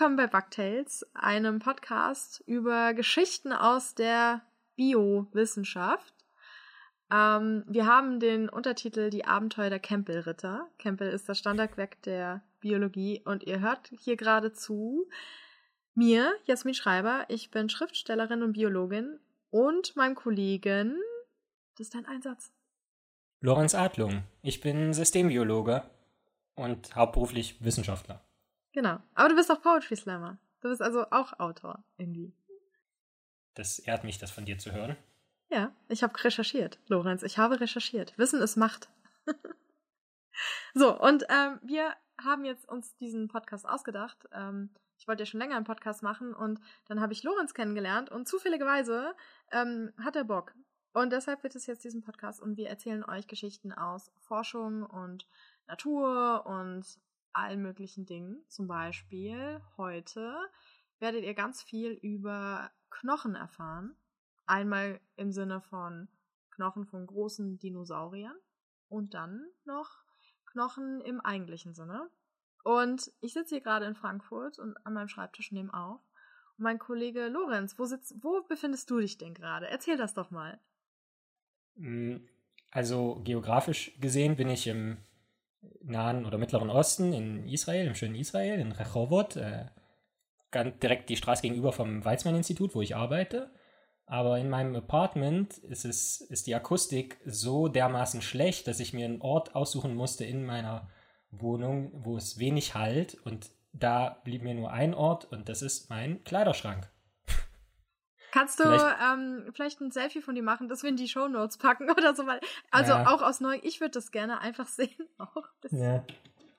willkommen bei Bugtails, einem Podcast über Geschichten aus der Biowissenschaft. Ähm, wir haben den Untertitel Die Abenteuer der Campbell-Ritter. Campbell ist das Standardwerk der Biologie und ihr hört hier gerade zu mir, Jasmin Schreiber. Ich bin Schriftstellerin und Biologin und meinem Kollegen, das ist dein Einsatz. Lorenz Adlung. Ich bin Systembiologe und hauptberuflich Wissenschaftler. Genau. Aber du bist auch Poetry Slammer. Du bist also auch Autor irgendwie. Das ehrt mich, das von dir zu hören. Ja, ich habe recherchiert, Lorenz. Ich habe recherchiert. Wissen ist Macht. so, und ähm, wir haben jetzt uns diesen Podcast ausgedacht. Ähm, ich wollte ja schon länger einen Podcast machen und dann habe ich Lorenz kennengelernt und zufälligerweise ähm, hat er Bock. Und deshalb wird es jetzt diesen Podcast und wir erzählen euch Geschichten aus Forschung und Natur und allen möglichen Dingen. Zum Beispiel heute werdet ihr ganz viel über Knochen erfahren. Einmal im Sinne von Knochen von großen Dinosauriern und dann noch Knochen im eigentlichen Sinne. Und ich sitze hier gerade in Frankfurt und an meinem Schreibtisch nehme auf. Und mein Kollege Lorenz, wo, sitzt, wo befindest du dich denn gerade? Erzähl das doch mal. Mm, also geografisch gesehen bin ich im Nahen oder Mittleren Osten in Israel, im schönen Israel, in Rehovot, äh, ganz direkt die Straße gegenüber vom Weizmann-Institut, wo ich arbeite. Aber in meinem Apartment ist, es, ist die Akustik so dermaßen schlecht, dass ich mir einen Ort aussuchen musste in meiner Wohnung, wo es wenig halt. Und da blieb mir nur ein Ort und das ist mein Kleiderschrank. Kannst du vielleicht, ähm, vielleicht ein Selfie von dir machen, dass wir in die Show Notes packen oder so, weil also ja. auch aus Neugier, ich würde das gerne einfach sehen auch. ja.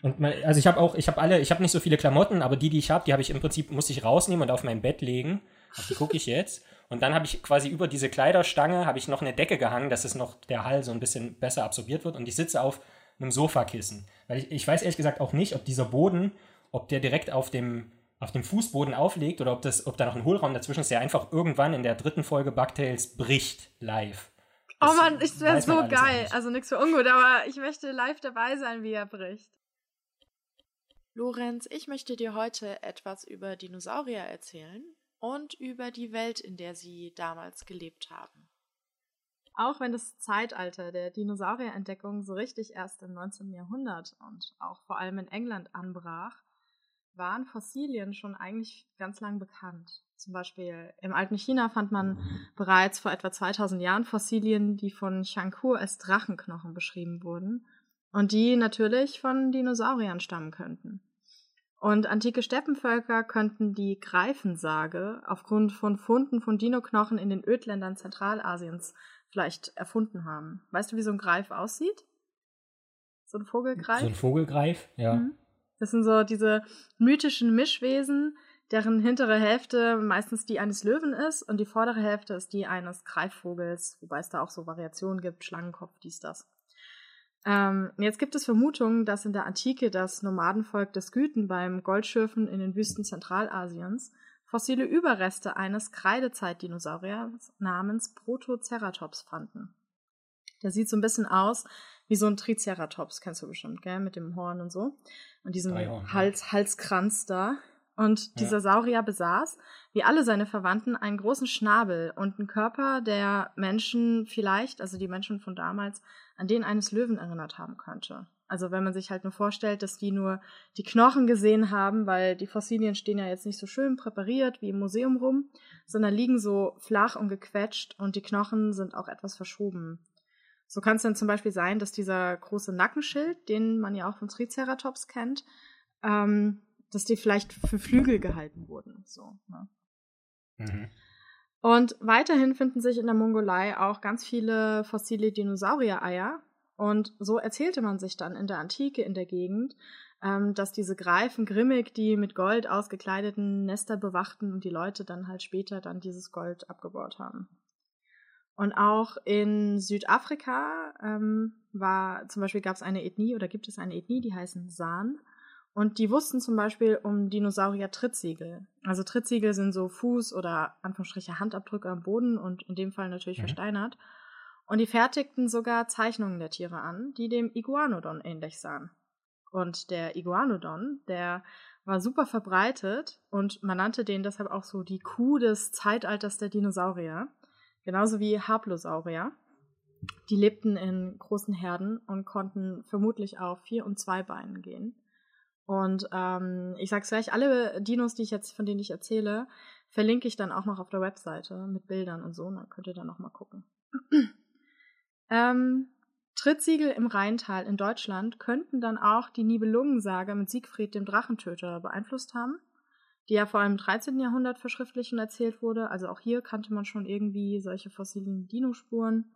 Und mein, also ich habe auch, ich habe alle, ich habe nicht so viele Klamotten, aber die, die ich habe, die habe ich im Prinzip muss ich rausnehmen und auf mein Bett legen. Auf die gucke ich jetzt. Und dann habe ich quasi über diese Kleiderstange habe ich noch eine Decke gehangen, dass es noch der Hall so ein bisschen besser absorbiert wird. Und ich sitze auf einem Sofakissen, weil ich, ich weiß ehrlich gesagt auch nicht, ob dieser Boden, ob der direkt auf dem auf dem Fußboden auflegt oder ob, das, ob da noch ein Hohlraum dazwischen ist, der einfach irgendwann in der dritten Folge Bugtails bricht live. Oh das oh Mann, ich wäre so geil. Also nichts für ungut, aber ich möchte live dabei sein, wie er bricht. Lorenz, ich möchte dir heute etwas über Dinosaurier erzählen und über die Welt, in der sie damals gelebt haben. Auch wenn das Zeitalter der Dinosaurierentdeckung so richtig erst im 19. Jahrhundert und auch vor allem in England anbrach, waren Fossilien schon eigentlich ganz lang bekannt. Zum Beispiel im alten China fand man bereits vor etwa 2000 Jahren Fossilien, die von Chankur als Drachenknochen beschrieben wurden und die natürlich von Dinosauriern stammen könnten. Und antike Steppenvölker könnten die Greifensage aufgrund von Funden von Dinoknochen in den Ödländern Zentralasiens vielleicht erfunden haben. Weißt du, wie so ein Greif aussieht? So ein Vogelgreif? So ein Vogelgreif, ja. Mhm. Das sind so diese mythischen Mischwesen, deren hintere Hälfte meistens die eines Löwen ist und die vordere Hälfte ist die eines Greifvogels, wobei es da auch so Variationen gibt, Schlangenkopf, dies, das. Ähm, jetzt gibt es Vermutungen, dass in der Antike das Nomadenvolk des Güten beim Goldschürfen in den Wüsten Zentralasiens fossile Überreste eines Kreidezeitdinosauriers namens Protoceratops fanden. Der sieht so ein bisschen aus wie so ein Triceratops, kennst du bestimmt, gell, mit dem Horn und so. Und diesem Hals, Halskranz da. Und dieser ja. Saurier besaß, wie alle seine Verwandten, einen großen Schnabel und einen Körper, der Menschen vielleicht, also die Menschen von damals, an den eines Löwen erinnert haben könnte. Also wenn man sich halt nur vorstellt, dass die nur die Knochen gesehen haben, weil die Fossilien stehen ja jetzt nicht so schön präpariert wie im Museum rum, sondern liegen so flach und gequetscht und die Knochen sind auch etwas verschoben. So kann es dann zum Beispiel sein, dass dieser große Nackenschild, den man ja auch vom Triceratops kennt, ähm, dass die vielleicht für Flügel gehalten wurden. So, ne? mhm. Und weiterhin finden sich in der Mongolei auch ganz viele fossile Dinosaurier-Eier. Und so erzählte man sich dann in der Antike in der Gegend, ähm, dass diese Greifen grimmig die mit Gold ausgekleideten Nester bewachten und die Leute dann halt später dann dieses Gold abgebaut haben. Und auch in Südafrika ähm, war zum Beispiel gab es eine Ethnie oder gibt es eine Ethnie, die heißen San. Und die wussten zum Beispiel um Dinosaurier-Trittsiegel. Also Trittsiegel sind so Fuß- oder Anführungsstriche Handabdrücke am Boden und in dem Fall natürlich mhm. versteinert. Und die fertigten sogar Zeichnungen der Tiere an, die dem Iguanodon ähnlich sahen. Und der Iguanodon, der war super verbreitet und man nannte den deshalb auch so die Kuh des Zeitalters der Dinosaurier. Genauso wie Haplosaurier. Die lebten in großen Herden und konnten vermutlich auf vier und zwei Beinen gehen. Und ähm, ich sag's gleich, alle Dinos, die ich jetzt, von denen ich erzähle, verlinke ich dann auch noch auf der Webseite mit Bildern und so, und dann könnt ihr dann noch mal gucken. ähm, Trittsiegel im Rheintal in Deutschland könnten dann auch die Nibelungensage mit Siegfried dem Drachentöter beeinflusst haben, die ja vor allem im 13. Jahrhundert verschriftlich und erzählt wurde. Also auch hier kannte man schon irgendwie solche fossilen Dinospuren.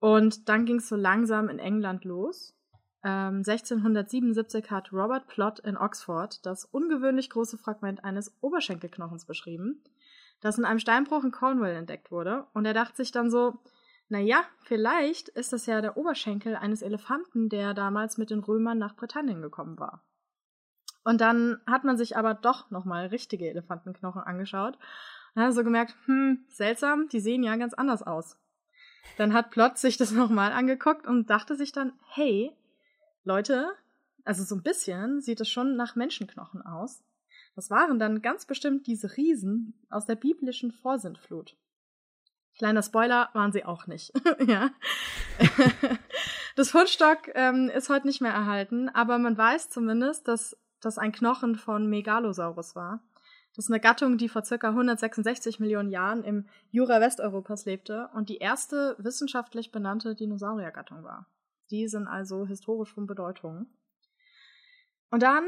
Und dann ging es so langsam in England los. Ähm, 1677 hat Robert Plott in Oxford das ungewöhnlich große Fragment eines Oberschenkelknochens beschrieben, das in einem Steinbruch in Cornwall entdeckt wurde. Und er dachte sich dann so, naja, vielleicht ist das ja der Oberschenkel eines Elefanten, der damals mit den Römern nach Britannien gekommen war. Und dann hat man sich aber doch nochmal richtige Elefantenknochen angeschaut und hat so gemerkt, hm, seltsam, die sehen ja ganz anders aus. Dann hat Plot sich das nochmal angeguckt und dachte sich dann, hey, Leute, also so ein bisschen sieht es schon nach Menschenknochen aus. Das waren dann ganz bestimmt diese Riesen aus der biblischen Vorsintflut. Kleiner Spoiler, waren sie auch nicht. ja. das Fundstock ähm, ist heute nicht mehr erhalten, aber man weiß zumindest, dass das ein Knochen von Megalosaurus war. Das ist eine Gattung, die vor circa 166 Millionen Jahren im Jura Westeuropas lebte und die erste wissenschaftlich benannte Dinosauriergattung war. Die sind also historisch von Bedeutung. Und dann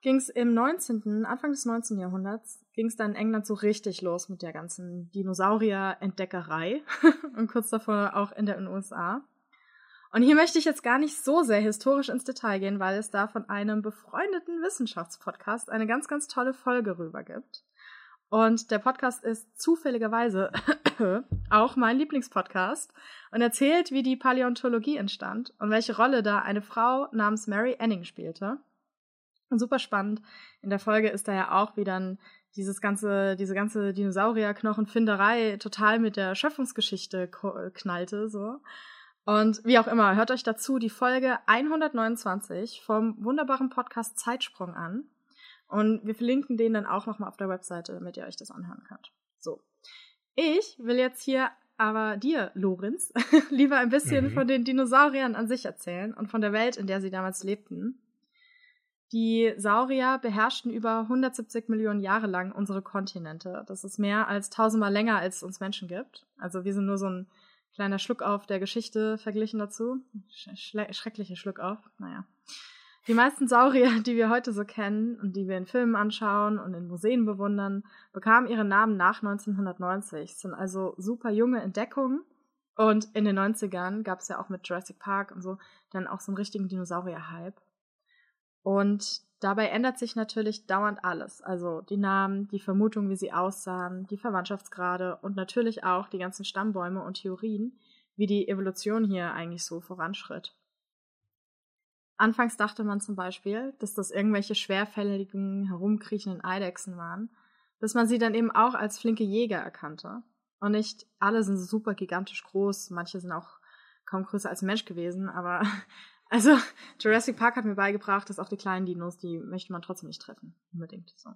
ging es im 19., Anfang des 19. Jahrhunderts, ging es dann in England so richtig los mit der ganzen Dinosaurier-Entdeckerei und kurz davor auch in den USA. Und hier möchte ich jetzt gar nicht so sehr historisch ins Detail gehen, weil es da von einem befreundeten Wissenschaftspodcast eine ganz, ganz tolle Folge rüber gibt. Und der Podcast ist zufälligerweise auch mein Lieblingspodcast und erzählt, wie die Paläontologie entstand und welche Rolle da eine Frau namens Mary Anning spielte super spannend. In der Folge ist da ja auch, wie dann dieses ganze, diese ganze Dinosaurierknochenfinderei total mit der Schöpfungsgeschichte knallte, so. Und wie auch immer, hört euch dazu die Folge 129 vom wunderbaren Podcast Zeitsprung an. Und wir verlinken den dann auch nochmal auf der Webseite, damit ihr euch das anhören könnt. So. Ich will jetzt hier aber dir, Lorenz, lieber ein bisschen mhm. von den Dinosauriern an sich erzählen und von der Welt, in der sie damals lebten. Die Saurier beherrschten über 170 Millionen Jahre lang unsere Kontinente. Das ist mehr als tausendmal länger, als es uns Menschen gibt. Also wir sind nur so ein kleiner Schluck auf der Geschichte verglichen dazu. Schle schrecklicher Schluck auf. Naja. Die meisten Saurier, die wir heute so kennen und die wir in Filmen anschauen und in Museen bewundern, bekamen ihren Namen nach 1990, sind also super junge Entdeckungen. Und in den 90ern gab es ja auch mit Jurassic Park und so dann auch so einen richtigen Dinosaurier-Hype. Und dabei ändert sich natürlich dauernd alles. Also die Namen, die Vermutung, wie sie aussahen, die Verwandtschaftsgrade und natürlich auch die ganzen Stammbäume und Theorien, wie die Evolution hier eigentlich so voranschritt. Anfangs dachte man zum Beispiel, dass das irgendwelche schwerfälligen, herumkriechenden Eidechsen waren, bis man sie dann eben auch als flinke Jäger erkannte. Und nicht alle sind super gigantisch groß, manche sind auch kaum größer als Mensch gewesen, aber also, Jurassic Park hat mir beigebracht, dass auch die kleinen Dinos, die möchte man trotzdem nicht treffen. Unbedingt. So.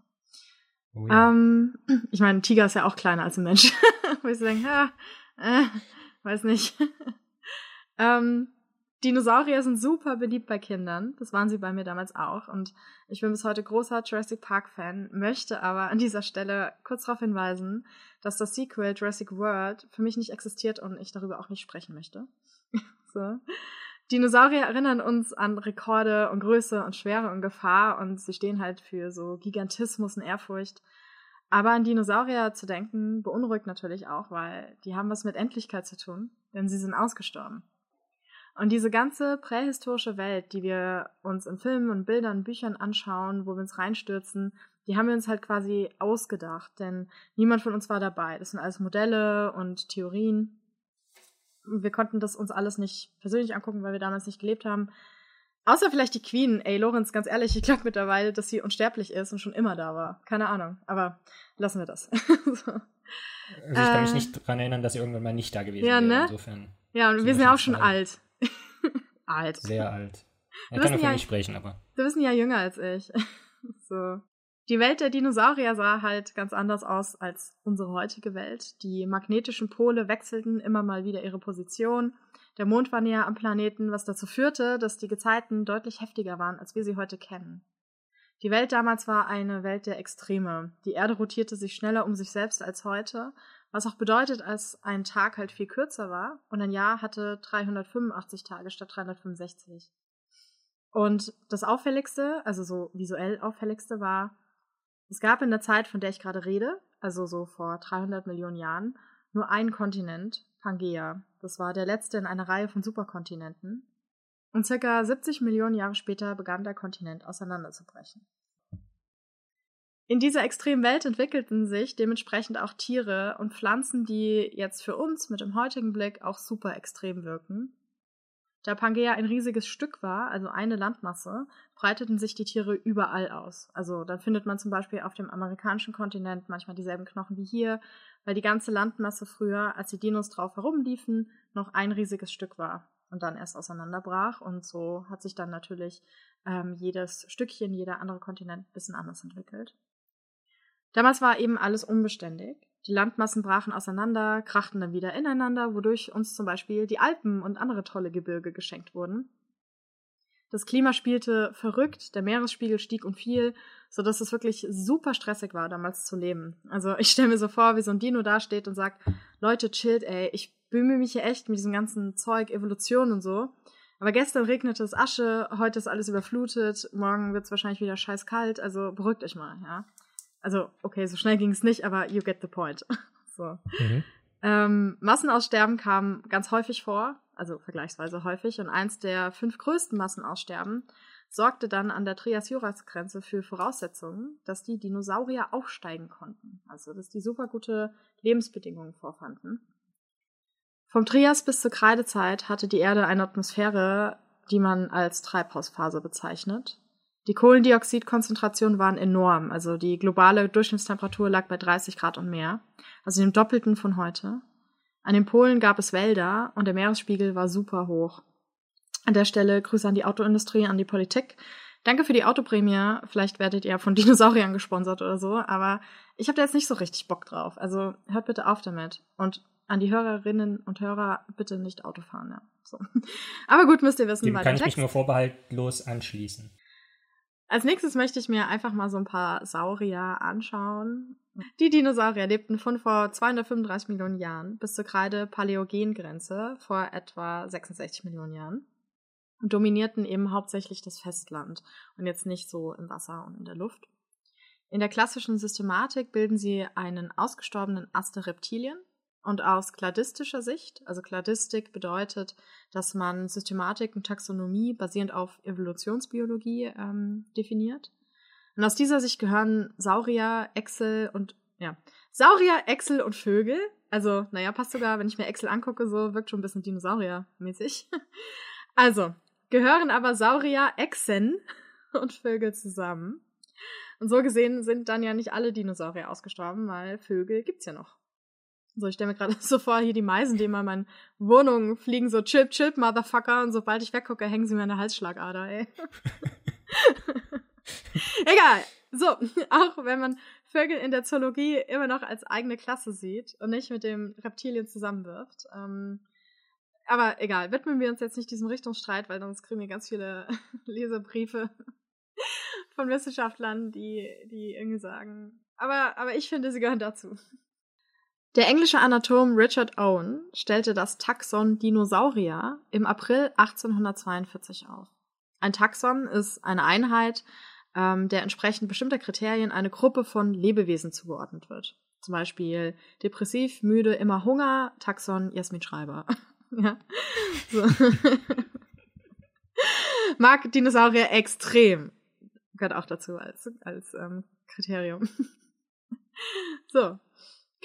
Oh ja. ähm, ich meine, ein Tiger ist ja auch kleiner als ein Mensch. Wo ich so denke, ja, äh, weiß nicht. ähm, Dinosaurier sind super beliebt bei Kindern. Das waren sie bei mir damals auch. Und ich bin bis heute großer Jurassic Park-Fan, möchte aber an dieser Stelle kurz darauf hinweisen, dass das Sequel Jurassic World für mich nicht existiert und ich darüber auch nicht sprechen möchte. so. Dinosaurier erinnern uns an Rekorde und Größe und Schwere und Gefahr und sie stehen halt für so Gigantismus und Ehrfurcht. Aber an Dinosaurier zu denken beunruhigt natürlich auch, weil die haben was mit Endlichkeit zu tun, denn sie sind ausgestorben. Und diese ganze prähistorische Welt, die wir uns in Filmen und Bildern, Büchern anschauen, wo wir uns reinstürzen, die haben wir uns halt quasi ausgedacht, denn niemand von uns war dabei. Das sind alles Modelle und Theorien wir konnten das uns alles nicht persönlich angucken, weil wir damals nicht gelebt haben. Außer vielleicht die Queen. Ey, Lorenz, ganz ehrlich, ich glaube mittlerweile, dass sie unsterblich ist und schon immer da war. Keine Ahnung. Aber lassen wir das. so. Also ich kann mich äh, nicht daran erinnern, dass sie irgendwann mal nicht da gewesen ja, wäre. Ne? Insofern. Ja, und wir sind ja auch schon alt. alt. Sehr alt. Er kann nur für mich sprechen, aber. Du bist ja jünger als ich. so. Die Welt der Dinosaurier sah halt ganz anders aus als unsere heutige Welt. Die magnetischen Pole wechselten immer mal wieder ihre Position. Der Mond war näher am Planeten, was dazu führte, dass die Gezeiten deutlich heftiger waren, als wir sie heute kennen. Die Welt damals war eine Welt der Extreme. Die Erde rotierte sich schneller um sich selbst als heute, was auch bedeutet, als ein Tag halt viel kürzer war und ein Jahr hatte 385 Tage statt 365. Und das Auffälligste, also so visuell Auffälligste war, es gab in der Zeit, von der ich gerade rede, also so vor 300 Millionen Jahren, nur einen Kontinent, Pangea. Das war der letzte in einer Reihe von Superkontinenten. Und circa 70 Millionen Jahre später begann der Kontinent auseinanderzubrechen. In dieser extremen Welt entwickelten sich dementsprechend auch Tiere und Pflanzen, die jetzt für uns mit dem heutigen Blick auch super extrem wirken. Da Pangea ein riesiges Stück war, also eine Landmasse, breiteten sich die Tiere überall aus. Also dann findet man zum Beispiel auf dem amerikanischen Kontinent manchmal dieselben Knochen wie hier, weil die ganze Landmasse früher, als die Dinos drauf herumliefen, noch ein riesiges Stück war und dann erst auseinanderbrach. Und so hat sich dann natürlich ähm, jedes Stückchen, jeder andere Kontinent ein bisschen anders entwickelt. Damals war eben alles unbeständig. Die Landmassen brachen auseinander, krachten dann wieder ineinander, wodurch uns zum Beispiel die Alpen und andere tolle Gebirge geschenkt wurden. Das Klima spielte verrückt, der Meeresspiegel stieg und fiel, so dass es wirklich super stressig war, damals zu leben. Also ich stelle mir so vor, wie so ein Dino dasteht und sagt, Leute, chillt, ey, ich bemühe mich hier echt mit diesem ganzen Zeug, Evolution und so. Aber gestern regnete es Asche, heute ist alles überflutet, morgen wird es wahrscheinlich wieder scheiß kalt, also beruhigt euch mal, ja. Also, okay, so schnell ging es nicht, aber you get the point. so. Mhm. Ähm, Massenaussterben kam ganz häufig vor, also vergleichsweise häufig, und eins der fünf größten Massenaussterben sorgte dann an der Trias-Juras-Grenze für Voraussetzungen, dass die Dinosaurier aufsteigen konnten. Also, dass die super gute Lebensbedingungen vorfanden. Vom Trias bis zur Kreidezeit hatte die Erde eine Atmosphäre, die man als Treibhausphase bezeichnet. Die Kohlendioxidkonzentrationen waren enorm. Also die globale Durchschnittstemperatur lag bei 30 Grad und mehr, also dem Doppelten von heute. An den Polen gab es Wälder und der Meeresspiegel war super hoch. An der Stelle Grüße an die Autoindustrie, an die Politik. Danke für die Autoprämie. Vielleicht werdet ihr von Dinosauriern gesponsert oder so, aber ich habe da jetzt nicht so richtig Bock drauf. Also hört bitte auf damit. Und an die Hörerinnen und Hörer bitte nicht Auto fahren. Ja. So. Aber gut, müsst ihr wissen. Dem kann ich mich nur vorbehaltlos anschließen. Als nächstes möchte ich mir einfach mal so ein paar Saurier anschauen. Die Dinosaurier lebten von vor 235 Millionen Jahren bis zur Kreide-Paläogen-Grenze vor etwa 66 Millionen Jahren und dominierten eben hauptsächlich das Festland und jetzt nicht so im Wasser und in der Luft. In der klassischen Systematik bilden sie einen ausgestorbenen Ast der Reptilien, und aus kladistischer Sicht, also Kladistik bedeutet, dass man Systematik und Taxonomie basierend auf Evolutionsbiologie ähm, definiert. Und aus dieser Sicht gehören Saurier, Echsel und ja, Saurier, Echsel und Vögel. Also, naja, passt sogar, wenn ich mir Echsel angucke, so wirkt schon ein bisschen Dinosaurier-mäßig. Also, gehören aber Saurier, Echsen und Vögel zusammen. Und so gesehen sind dann ja nicht alle Dinosaurier ausgestorben, weil Vögel gibt's ja noch. So, ich stelle mir gerade so vor, hier die Meisen, die immer in meine Wohnung fliegen, so chip, chip, Motherfucker. Und sobald ich weggucke, hängen sie mir an der Halsschlagader, ey. Egal. So, auch wenn man Vögel in der Zoologie immer noch als eigene Klasse sieht und nicht mit dem Reptilien zusammenwirft. Ähm, aber egal, widmen wir uns jetzt nicht diesem Richtungsstreit, weil sonst kriegen wir ganz viele Leserbriefe von Wissenschaftlern, die, die irgendwie sagen. Aber, aber ich finde, sie gehören dazu. Der englische Anatom Richard Owen stellte das Taxon Dinosaurier im April 1842 auf. Ein Taxon ist eine Einheit, ähm, der entsprechend bestimmter Kriterien eine Gruppe von Lebewesen zugeordnet wird. Zum Beispiel depressiv, müde, immer Hunger, Taxon Jasmin Schreiber. ja. Mag Dinosaurier extrem. Gehört auch dazu als, als ähm, Kriterium. so,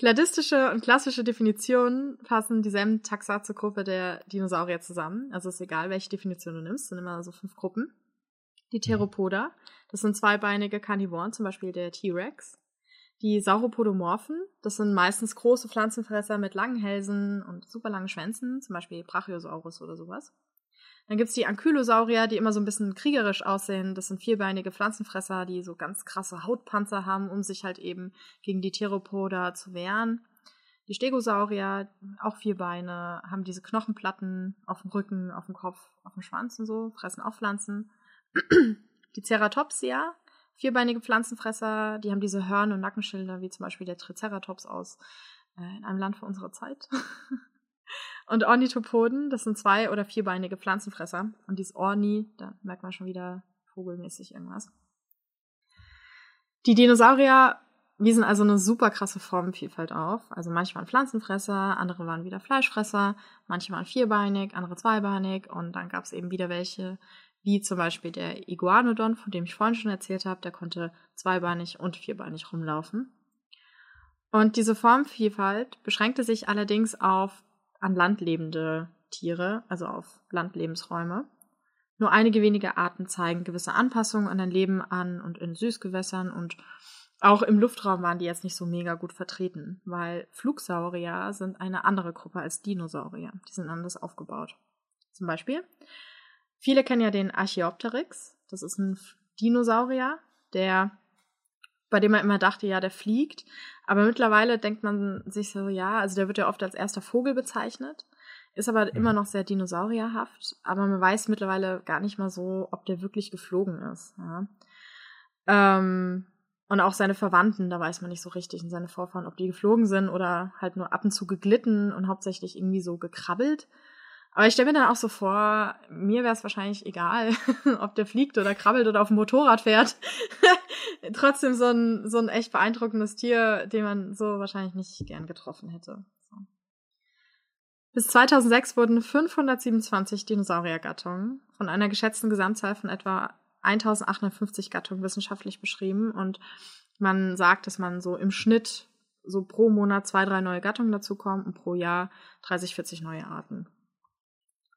Kladistische und klassische Definitionen fassen dieselben Taxa zur Gruppe der Dinosaurier zusammen. Also ist egal, welche Definition du nimmst, sind immer so fünf Gruppen. Die mhm. Theropoda, das sind zweibeinige Karnivoren, zum Beispiel der T-Rex. Die Sauropodomorphen, das sind meistens große Pflanzenfresser mit langen Hälsen und super langen Schwänzen, zum Beispiel Brachiosaurus oder sowas. Dann gibt's die Ankylosaurier, die immer so ein bisschen kriegerisch aussehen. Das sind vierbeinige Pflanzenfresser, die so ganz krasse Hautpanzer haben, um sich halt eben gegen die Theropoda zu wehren. Die Stegosaurier, auch vier Beine, haben diese Knochenplatten auf dem Rücken, auf dem Kopf, auf dem Schwanz und so, fressen auch Pflanzen. Die Ceratopsia, vierbeinige Pflanzenfresser, die haben diese Hörn- und Nackenschilder, wie zum Beispiel der Triceratops aus äh, in einem Land vor unserer Zeit. und Ornithopoden, das sind zwei- oder vierbeinige Pflanzenfresser. Und dieses Orni, da merkt man schon wieder vogelmäßig irgendwas. Die Dinosaurier wiesen also eine super krasse Formenvielfalt auf. Also manche waren Pflanzenfresser, andere waren wieder Fleischfresser, manche waren vierbeinig, andere zweibeinig und dann gab es eben wieder welche, wie zum Beispiel der Iguanodon, von dem ich vorhin schon erzählt habe, der konnte zweibeinig und vierbeinig rumlaufen. Und diese Formvielfalt beschränkte sich allerdings auf an Land lebende Tiere, also auf Landlebensräume. Nur einige wenige Arten zeigen gewisse Anpassungen an ein Leben an und in Süßgewässern und auch im Luftraum waren die jetzt nicht so mega gut vertreten, weil Flugsaurier sind eine andere Gruppe als Dinosaurier. Die sind anders aufgebaut. Zum Beispiel, viele kennen ja den Archaeopteryx. Das ist ein Dinosaurier, der, bei dem man immer dachte, ja, der fliegt. Aber mittlerweile denkt man sich so, ja, also der wird ja oft als erster Vogel bezeichnet. Ist aber mhm. immer noch sehr dinosaurierhaft. Aber man weiß mittlerweile gar nicht mal so, ob der wirklich geflogen ist. Ja. Ähm, und auch seine Verwandten, da weiß man nicht so richtig, und seine Vorfahren, ob die geflogen sind oder halt nur ab und zu geglitten und hauptsächlich irgendwie so gekrabbelt. Aber ich stelle mir dann auch so vor, mir wäre es wahrscheinlich egal, ob der fliegt oder krabbelt oder auf dem Motorrad fährt. Trotzdem so ein, so ein echt beeindruckendes Tier, den man so wahrscheinlich nicht gern getroffen hätte. So. Bis 2006 wurden 527 Dinosauriergattungen von einer geschätzten Gesamtzahl von etwa 1850 Gattungen wissenschaftlich beschrieben und man sagt, dass man so im Schnitt so pro Monat zwei, drei neue Gattungen dazukommen und pro Jahr 30, 40 neue Arten.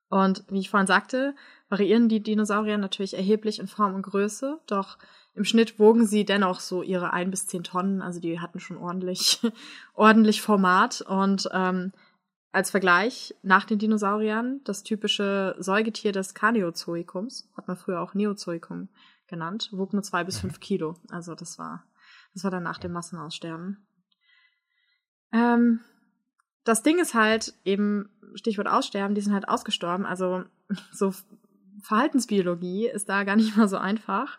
Und wie ich vorhin sagte, variieren die Dinosaurier natürlich erheblich in Form und Größe, doch im Schnitt wogen sie dennoch so ihre ein bis zehn Tonnen, also die hatten schon ordentlich, ordentlich Format und ähm, als Vergleich, nach den Dinosauriern, das typische Säugetier des Kaneozoikums, hat man früher auch Neozoikum genannt, wog nur zwei bis fünf mhm. Kilo. Also das war, das war dann nach dem Massenaussterben. Ähm, das Ding ist halt eben, Stichwort Aussterben, die sind halt ausgestorben. Also so Verhaltensbiologie ist da gar nicht mal so einfach.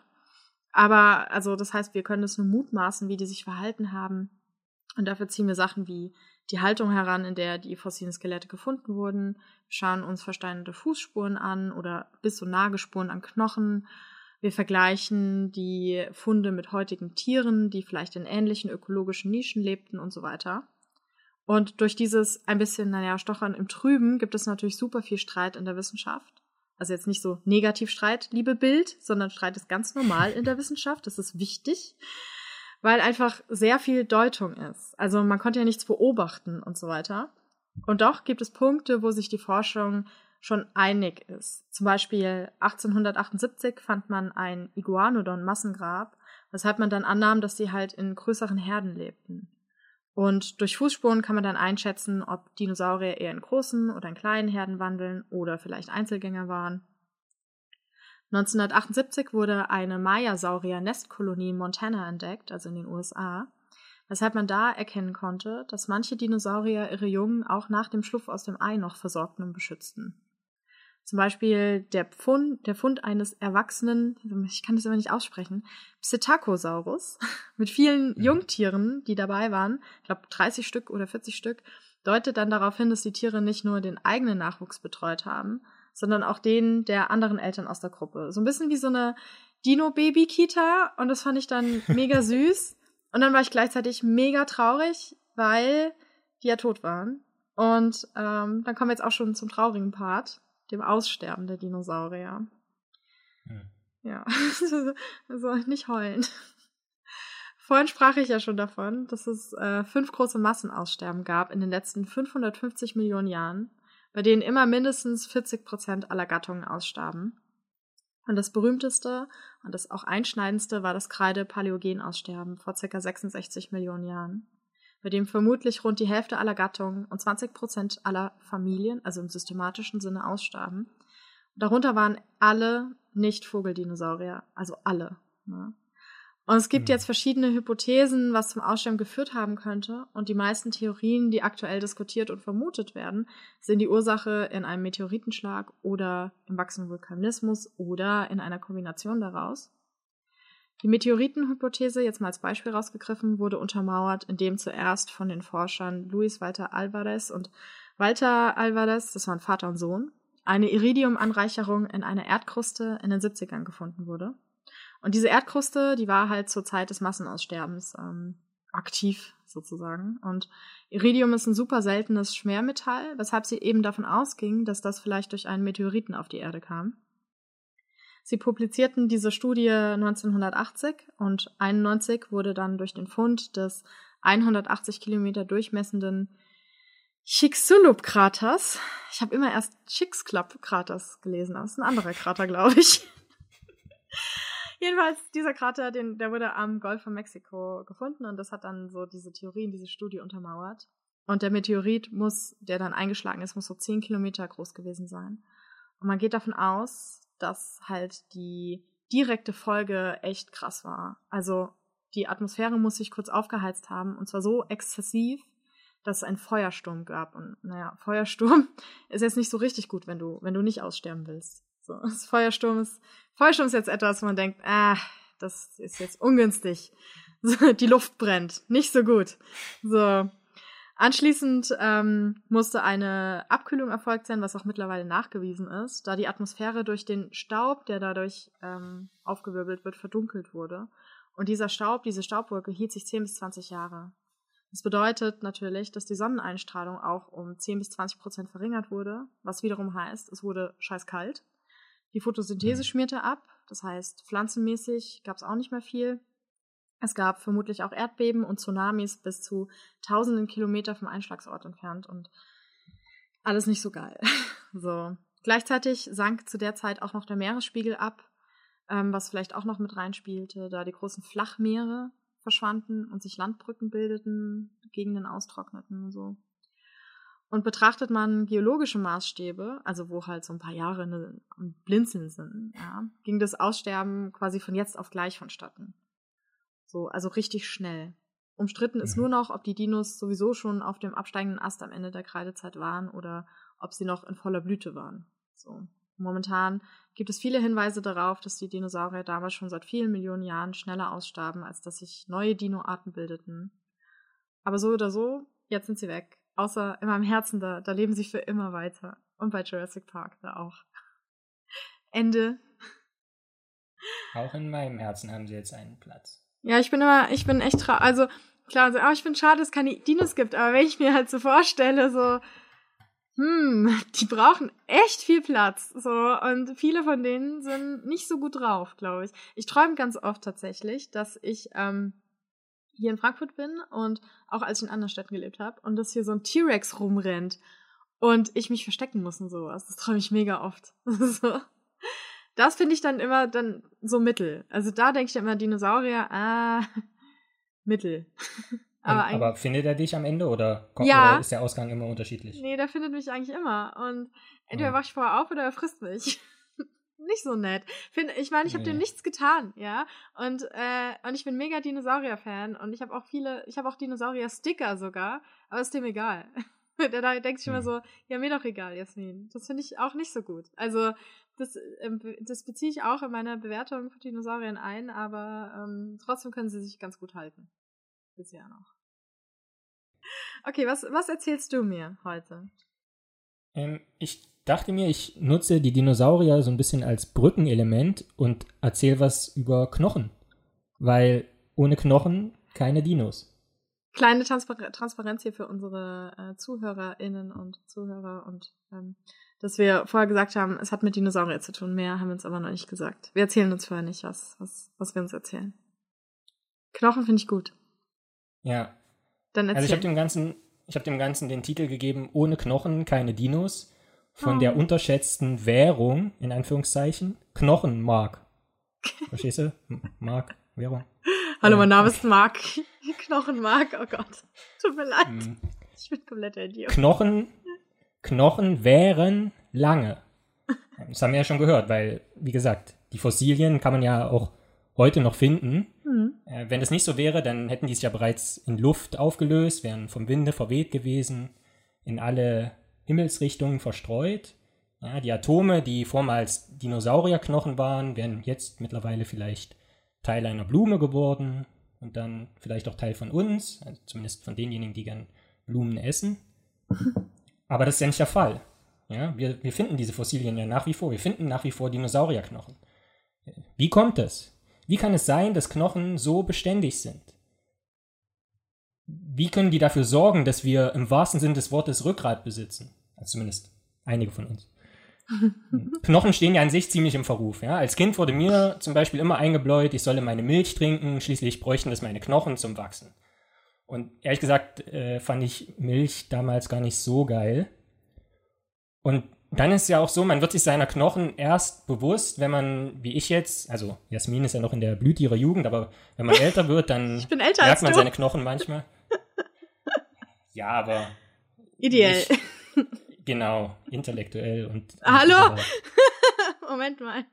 Aber also das heißt, wir können es nur mutmaßen, wie die sich verhalten haben. Und dafür ziehen wir Sachen wie die Haltung heran, in der die fossilen Skelette gefunden wurden. Schauen uns versteinerte Fußspuren an oder bis so Nagelspuren an Knochen. Wir vergleichen die Funde mit heutigen Tieren, die vielleicht in ähnlichen ökologischen Nischen lebten und so weiter. Und durch dieses ein bisschen, naja, Stochern im Trüben gibt es natürlich super viel Streit in der Wissenschaft. Also jetzt nicht so Negativstreit, liebe Bild, sondern Streit ist ganz normal in der Wissenschaft. Das ist wichtig weil einfach sehr viel Deutung ist. Also man konnte ja nichts beobachten und so weiter. Und doch gibt es Punkte, wo sich die Forschung schon einig ist. Zum Beispiel 1878 fand man ein Iguanodon-Massengrab, weshalb man dann annahm, dass sie halt in größeren Herden lebten. Und durch Fußspuren kann man dann einschätzen, ob Dinosaurier eher in großen oder in kleinen Herden wandeln oder vielleicht Einzelgänger waren. 1978 wurde eine Maya-Saurier-Nestkolonie in Montana entdeckt, also in den USA, weshalb man da erkennen konnte, dass manche Dinosaurier ihre Jungen auch nach dem Schlupf aus dem Ei noch versorgten und beschützten. Zum Beispiel der Pfund, der Fund eines erwachsenen, ich kann das aber nicht aussprechen, Psittacosaurus mit vielen mhm. Jungtieren, die dabei waren, ich glaube 30 Stück oder 40 Stück, deutet dann darauf hin, dass die Tiere nicht nur den eigenen Nachwuchs betreut haben, sondern auch den der anderen Eltern aus der Gruppe. So ein bisschen wie so eine Dino-Baby-Kita und das fand ich dann mega süß. Und dann war ich gleichzeitig mega traurig, weil die ja tot waren. Und ähm, dann kommen wir jetzt auch schon zum traurigen Part, dem Aussterben der Dinosaurier. Hm. Ja, also nicht heulen. Vorhin sprach ich ja schon davon, dass es äh, fünf große Massenaussterben gab in den letzten 550 Millionen Jahren bei denen immer mindestens 40 Prozent aller Gattungen ausstarben. Und das berühmteste und das auch einschneidendste war das Kreide-Paläogen-Aussterben vor ca. 66 Millionen Jahren, bei dem vermutlich rund die Hälfte aller Gattungen und 20 Prozent aller Familien, also im systematischen Sinne, ausstarben. Darunter waren alle Nicht-Vogeldinosaurier, also alle. Ne? Und es gibt mhm. jetzt verschiedene Hypothesen, was zum Aussterben geführt haben könnte. Und die meisten Theorien, die aktuell diskutiert und vermutet werden, sind die Ursache in einem Meteoritenschlag oder im wachsenden Vulkanismus oder in einer Kombination daraus. Die Meteoritenhypothese, jetzt mal als Beispiel rausgegriffen, wurde untermauert, indem zuerst von den Forschern Luis Walter Alvarez und Walter Alvarez, das waren Vater und Sohn, eine Iridiumanreicherung in einer Erdkruste in den 70ern gefunden wurde. Und diese Erdkruste, die war halt zur Zeit des Massenaussterbens ähm, aktiv sozusagen. Und Iridium ist ein super seltenes Schwermetall, weshalb sie eben davon ausging, dass das vielleicht durch einen Meteoriten auf die Erde kam. Sie publizierten diese Studie 1980 und 91 wurde dann durch den Fund des 180 Kilometer durchmessenden Chicxulub-Kraters. Ich habe immer erst Chicxulub-Kraters gelesen, das ist ein anderer Krater, glaube ich. Jedenfalls, dieser Krater, den, der wurde am Golf von Mexiko gefunden und das hat dann so diese Theorien, diese Studie untermauert. Und der Meteorit muss, der dann eingeschlagen ist, muss so 10 Kilometer groß gewesen sein. Und man geht davon aus, dass halt die direkte Folge echt krass war. Also die Atmosphäre muss sich kurz aufgeheizt haben und zwar so exzessiv, dass es einen Feuersturm gab. Und naja, Feuersturm ist jetzt nicht so richtig gut, wenn du, wenn du nicht aussterben willst. So, das Feuersturm ist, Feuersturm ist jetzt etwas, wo man denkt, ah, das ist jetzt ungünstig. die Luft brennt. Nicht so gut. So. Anschließend ähm, musste eine Abkühlung erfolgt sein, was auch mittlerweile nachgewiesen ist, da die Atmosphäre durch den Staub, der dadurch ähm, aufgewirbelt wird, verdunkelt wurde. Und dieser Staub, diese Staubwolke hielt sich 10 bis 20 Jahre. Das bedeutet natürlich, dass die Sonneneinstrahlung auch um 10 bis 20 Prozent verringert wurde, was wiederum heißt, es wurde scheiß kalt. Die Photosynthese mhm. schmierte ab, das heißt, pflanzenmäßig gab es auch nicht mehr viel. Es gab vermutlich auch Erdbeben und Tsunamis bis zu tausenden Kilometer vom Einschlagsort entfernt und alles nicht so geil. so. Gleichzeitig sank zu der Zeit auch noch der Meeresspiegel ab, ähm, was vielleicht auch noch mit reinspielte, da die großen Flachmeere verschwanden und sich Landbrücken bildeten, Gegenden austrockneten und so. Und betrachtet man geologische Maßstäbe, also wo halt so ein paar Jahre ein Blinzeln sind, ja, ging das Aussterben quasi von jetzt auf gleich vonstatten. So, also richtig schnell. Umstritten ist mhm. nur noch, ob die Dinos sowieso schon auf dem absteigenden Ast am Ende der Kreidezeit waren oder ob sie noch in voller Blüte waren. So. Momentan gibt es viele Hinweise darauf, dass die Dinosaurier damals schon seit vielen Millionen Jahren schneller ausstarben, als dass sich neue Dinoarten bildeten. Aber so oder so, jetzt sind sie weg. Außer in meinem Herzen, da, da leben sie für immer weiter. Und bei Jurassic Park da auch. Ende. Auch in meinem Herzen haben sie jetzt einen Platz. Ja, ich bin immer, ich bin echt traurig. Also, klar, also, oh, ich finde schade, dass es keine Dinos gibt, aber wenn ich mir halt so vorstelle, so, hm, die brauchen echt viel Platz, so, und viele von denen sind nicht so gut drauf, glaube ich. Ich träume ganz oft tatsächlich, dass ich, ähm, hier in Frankfurt bin und auch als ich in anderen Städten gelebt habe und dass hier so ein T-Rex rumrennt und ich mich verstecken muss und sowas. Das träume ich mega oft. so das finde ich dann immer dann so Mittel. Also da denke ich immer Dinosaurier, ah, Mittel. aber, aber, findet er dich am Ende oder, kommt, ja, oder ist der Ausgang immer unterschiedlich? Nee, der findet mich eigentlich immer. Und entweder ja. wache ich vorher auf oder er frisst mich. nicht so nett. Find, ich meine, ich habe nee. dem nichts getan, ja. Und, äh, und ich bin mega Dinosaurier-Fan und ich habe auch viele, ich habe auch Dinosaurier-Sticker sogar, aber ist dem egal. Da denkt sich immer so, ja, mir doch egal, Jasmin. Das finde ich auch nicht so gut. Also, das, ähm, das beziehe ich auch in meiner Bewertung von Dinosauriern ein, aber ähm, trotzdem können sie sich ganz gut halten. Bisher noch. Okay, was, was erzählst du mir heute? Ähm, ich dachte mir, ich nutze die Dinosaurier so ein bisschen als Brückenelement und erzähle was über Knochen. Weil ohne Knochen keine Dinos. Kleine Transpar Transparenz hier für unsere äh, ZuhörerInnen und Zuhörer und ähm, dass wir vorher gesagt haben, es hat mit Dinosaurier zu tun. Mehr haben wir uns aber noch nicht gesagt. Wir erzählen uns vorher nicht, was, was, was wir uns erzählen. Knochen finde ich gut. Ja. Dann erzähl. Also ich habe dem Ganzen, ich habe dem Ganzen den Titel gegeben, ohne Knochen keine Dinos, von oh. der unterschätzten Währung, in Anführungszeichen, Knochenmark. Verstehst du? Mark, Währung. Hallo, mein Name ist Mark. Knochenmark, oh Gott. Tut mir leid. Hm. Ich bin komplett Idiot. Knochen Knochen wären lange. Das haben wir ja schon gehört, weil, wie gesagt, die Fossilien kann man ja auch heute noch finden. Mhm. Äh, wenn es nicht so wäre, dann hätten die sich ja bereits in Luft aufgelöst, wären vom Winde verweht gewesen, in alle Himmelsrichtungen verstreut. Ja, die Atome, die vormals Dinosaurierknochen waren, wären jetzt mittlerweile vielleicht Teil einer Blume geworden und dann vielleicht auch Teil von uns, also zumindest von denjenigen, die gern Blumen essen. Aber das ist ja nicht der Fall. Ja, wir, wir finden diese Fossilien ja nach wie vor. Wir finden nach wie vor Dinosaurierknochen. Wie kommt es? Wie kann es sein, dass Knochen so beständig sind? Wie können die dafür sorgen, dass wir im wahrsten Sinn des Wortes Rückgrat besitzen? Also zumindest einige von uns. Knochen stehen ja an sich ziemlich im Verruf. Ja? Als Kind wurde mir zum Beispiel immer eingebläut, ich solle meine Milch trinken, schließlich bräuchten das meine Knochen zum Wachsen. Und ehrlich gesagt äh, fand ich Milch damals gar nicht so geil. Und dann ist es ja auch so, man wird sich seiner Knochen erst bewusst, wenn man, wie ich jetzt, also Jasmin ist ja noch in der Blüte ihrer Jugend, aber wenn man älter wird, dann merkt man seine Knochen manchmal. ja, aber. Ideell. Nicht, genau, intellektuell und. Hallo! Moment mal.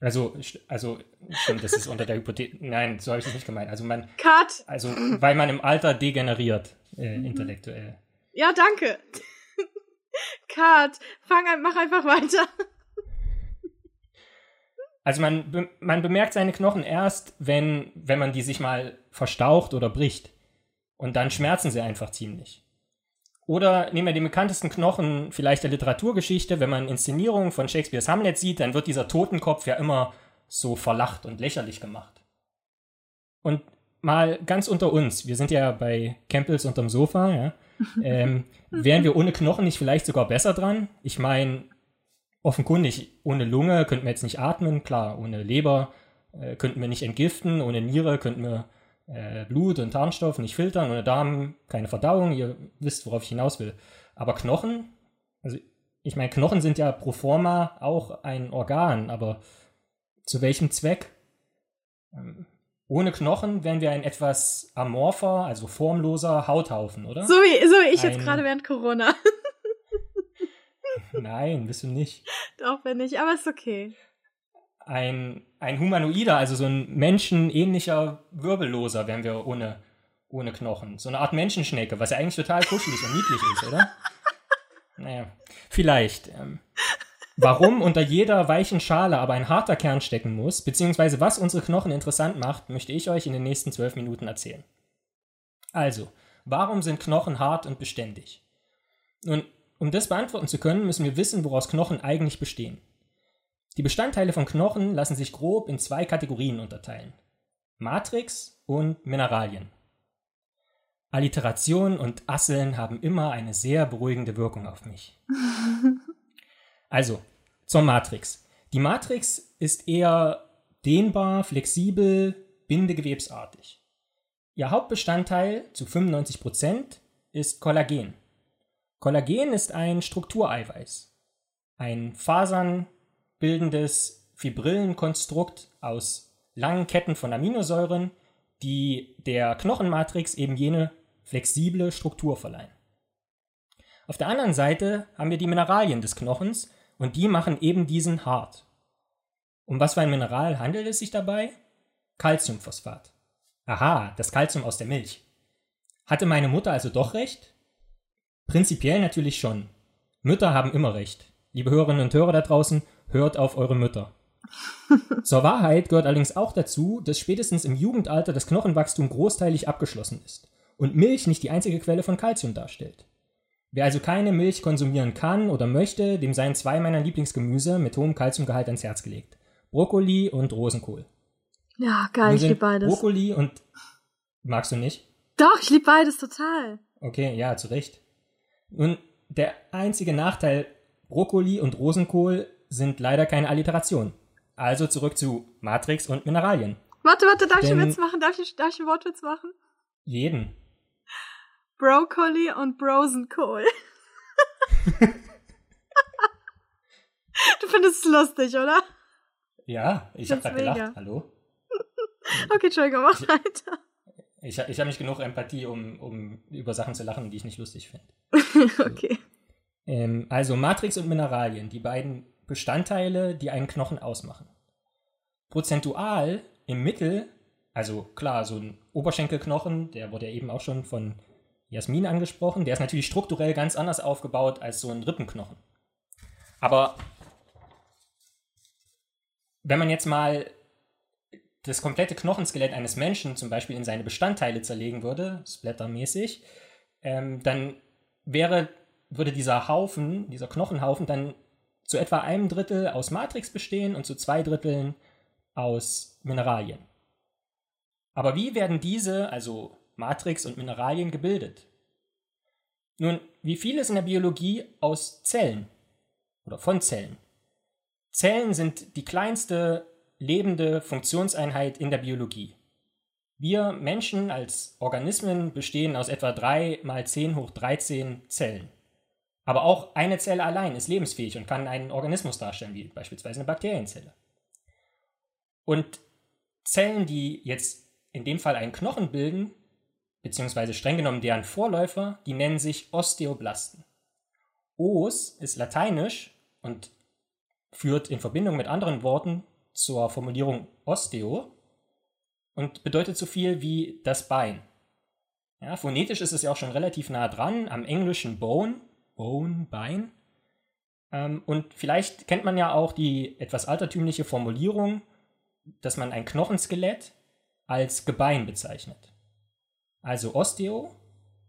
Also, also, stimmt, das ist unter der Hypothese. Nein, so habe ich es nicht gemeint. Also man. Cut! Also, weil man im Alter degeneriert, äh, mhm. intellektuell. Ja, danke. Cut, fang an, mach einfach weiter. Also man, be man bemerkt seine Knochen erst, wenn, wenn man die sich mal verstaucht oder bricht. Und dann schmerzen sie einfach ziemlich. Oder nehmen wir den bekanntesten Knochen vielleicht der Literaturgeschichte, wenn man Inszenierungen von Shakespeares Hamlet sieht, dann wird dieser Totenkopf ja immer so verlacht und lächerlich gemacht. Und mal ganz unter uns, wir sind ja bei Campbells unterm Sofa, ja, ähm, wären wir ohne Knochen nicht vielleicht sogar besser dran? Ich meine, offenkundig, ohne Lunge könnten wir jetzt nicht atmen, klar, ohne Leber äh, könnten wir nicht entgiften, ohne Niere könnten wir äh, Blut und Harnstoff nicht filtern, ohne Darm keine Verdauung, ihr wisst, worauf ich hinaus will. Aber Knochen, also ich meine, Knochen sind ja pro forma auch ein Organ, aber zu welchem Zweck? Ähm, ohne Knochen wären wir ein etwas amorpher, also formloser Hauthaufen, oder? So wie, so wie ich ein... jetzt gerade während Corona. Nein, bist du nicht. Doch, bin ich, aber ist okay. Ein, ein Humanoider, also so ein menschenähnlicher Wirbelloser wären wir ohne, ohne Knochen. So eine Art Menschenschnecke, was ja eigentlich total kuschelig und niedlich ist, oder? Naja, vielleicht. Ähm, Warum unter jeder weichen Schale aber ein harter Kern stecken muss, beziehungsweise was unsere Knochen interessant macht, möchte ich euch in den nächsten zwölf Minuten erzählen. Also, warum sind Knochen hart und beständig? Nun, um das beantworten zu können, müssen wir wissen, woraus Knochen eigentlich bestehen. Die Bestandteile von Knochen lassen sich grob in zwei Kategorien unterteilen. Matrix und Mineralien. Alliteration und Asseln haben immer eine sehr beruhigende Wirkung auf mich. Also, zur Matrix. Die Matrix ist eher dehnbar, flexibel, bindegewebsartig. Ihr Hauptbestandteil zu 95% ist Kollagen. Kollagen ist ein Struktureiweiß, ein fasernbildendes Fibrillenkonstrukt aus langen Ketten von Aminosäuren, die der Knochenmatrix eben jene flexible Struktur verleihen. Auf der anderen Seite haben wir die Mineralien des Knochens, und die machen eben diesen hart. Um was für ein Mineral handelt es sich dabei? Calciumphosphat. Aha, das Calcium aus der Milch. Hatte meine Mutter also doch recht? Prinzipiell natürlich schon. Mütter haben immer recht. Liebe Hörerinnen und Hörer da draußen, hört auf eure Mütter. Zur Wahrheit gehört allerdings auch dazu, dass spätestens im Jugendalter das Knochenwachstum großteilig abgeschlossen ist und Milch nicht die einzige Quelle von Calcium darstellt. Wer also keine Milch konsumieren kann oder möchte, dem seien zwei meiner Lieblingsgemüse mit hohem Kalziumgehalt ans Herz gelegt. Brokkoli und Rosenkohl. Ja, geil, ich liebe beides. Brokkoli und magst du nicht? Doch, ich liebe beides total. Okay, ja, zu Recht. Nun, der einzige Nachteil, Brokkoli und Rosenkohl sind leider keine Alliteration. Also zurück zu Matrix und Mineralien. Warte, warte, darf Denn ich einen Witz machen? Darf ich, darf ich einen Wortwitz machen? Jeden. Brokkoli und Brosenkohl. du findest es lustig, oder? Ja, ich habe gerade gelacht. Hallo? okay, Entschuldigung, mach ich, weiter. Ich, ich habe nicht genug Empathie, um, um über Sachen zu lachen, die ich nicht lustig finde. okay. Ähm, also Matrix und Mineralien, die beiden Bestandteile, die einen Knochen ausmachen. Prozentual im Mittel, also klar, so ein Oberschenkelknochen, der wurde ja eben auch schon von Jasmin angesprochen, der ist natürlich strukturell ganz anders aufgebaut als so ein Rippenknochen. Aber wenn man jetzt mal das komplette Knochenskelett eines Menschen zum Beispiel in seine Bestandteile zerlegen würde, splattermäßig, ähm, dann wäre, würde dieser Haufen, dieser Knochenhaufen dann zu etwa einem Drittel aus Matrix bestehen und zu zwei Dritteln aus Mineralien. Aber wie werden diese, also Matrix und Mineralien, gebildet? Nun, wie viel ist in der Biologie aus Zellen oder von Zellen? Zellen sind die kleinste lebende Funktionseinheit in der Biologie. Wir Menschen als Organismen bestehen aus etwa 3 mal 10 hoch 13 Zellen. Aber auch eine Zelle allein ist lebensfähig und kann einen Organismus darstellen, wie beispielsweise eine Bakterienzelle. Und Zellen, die jetzt in dem Fall einen Knochen bilden, beziehungsweise streng genommen deren Vorläufer, die nennen sich Osteoblasten. Os ist lateinisch und führt in Verbindung mit anderen Worten zur Formulierung Osteo und bedeutet so viel wie das Bein. Ja, phonetisch ist es ja auch schon relativ nah dran am englischen Bone, Bone, Bein. Ähm, und vielleicht kennt man ja auch die etwas altertümliche Formulierung, dass man ein Knochenskelett als Gebein bezeichnet. Also Osteo,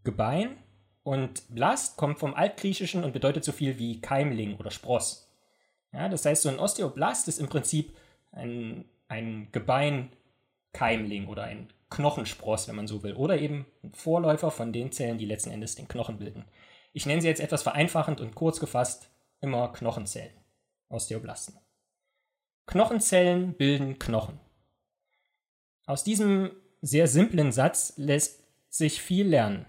Gebein und Blast kommt vom Altgriechischen und bedeutet so viel wie Keimling oder Spross. Ja, das heißt, so ein Osteoblast ist im Prinzip ein, ein Gebeinkeimling oder ein Knochenspross, wenn man so will. Oder eben ein Vorläufer von den Zellen, die letzten Endes den Knochen bilden. Ich nenne sie jetzt etwas vereinfachend und kurz gefasst immer Knochenzellen, Osteoblasten. Knochenzellen bilden Knochen. Aus diesem sehr simplen Satz lässt sich viel lernen.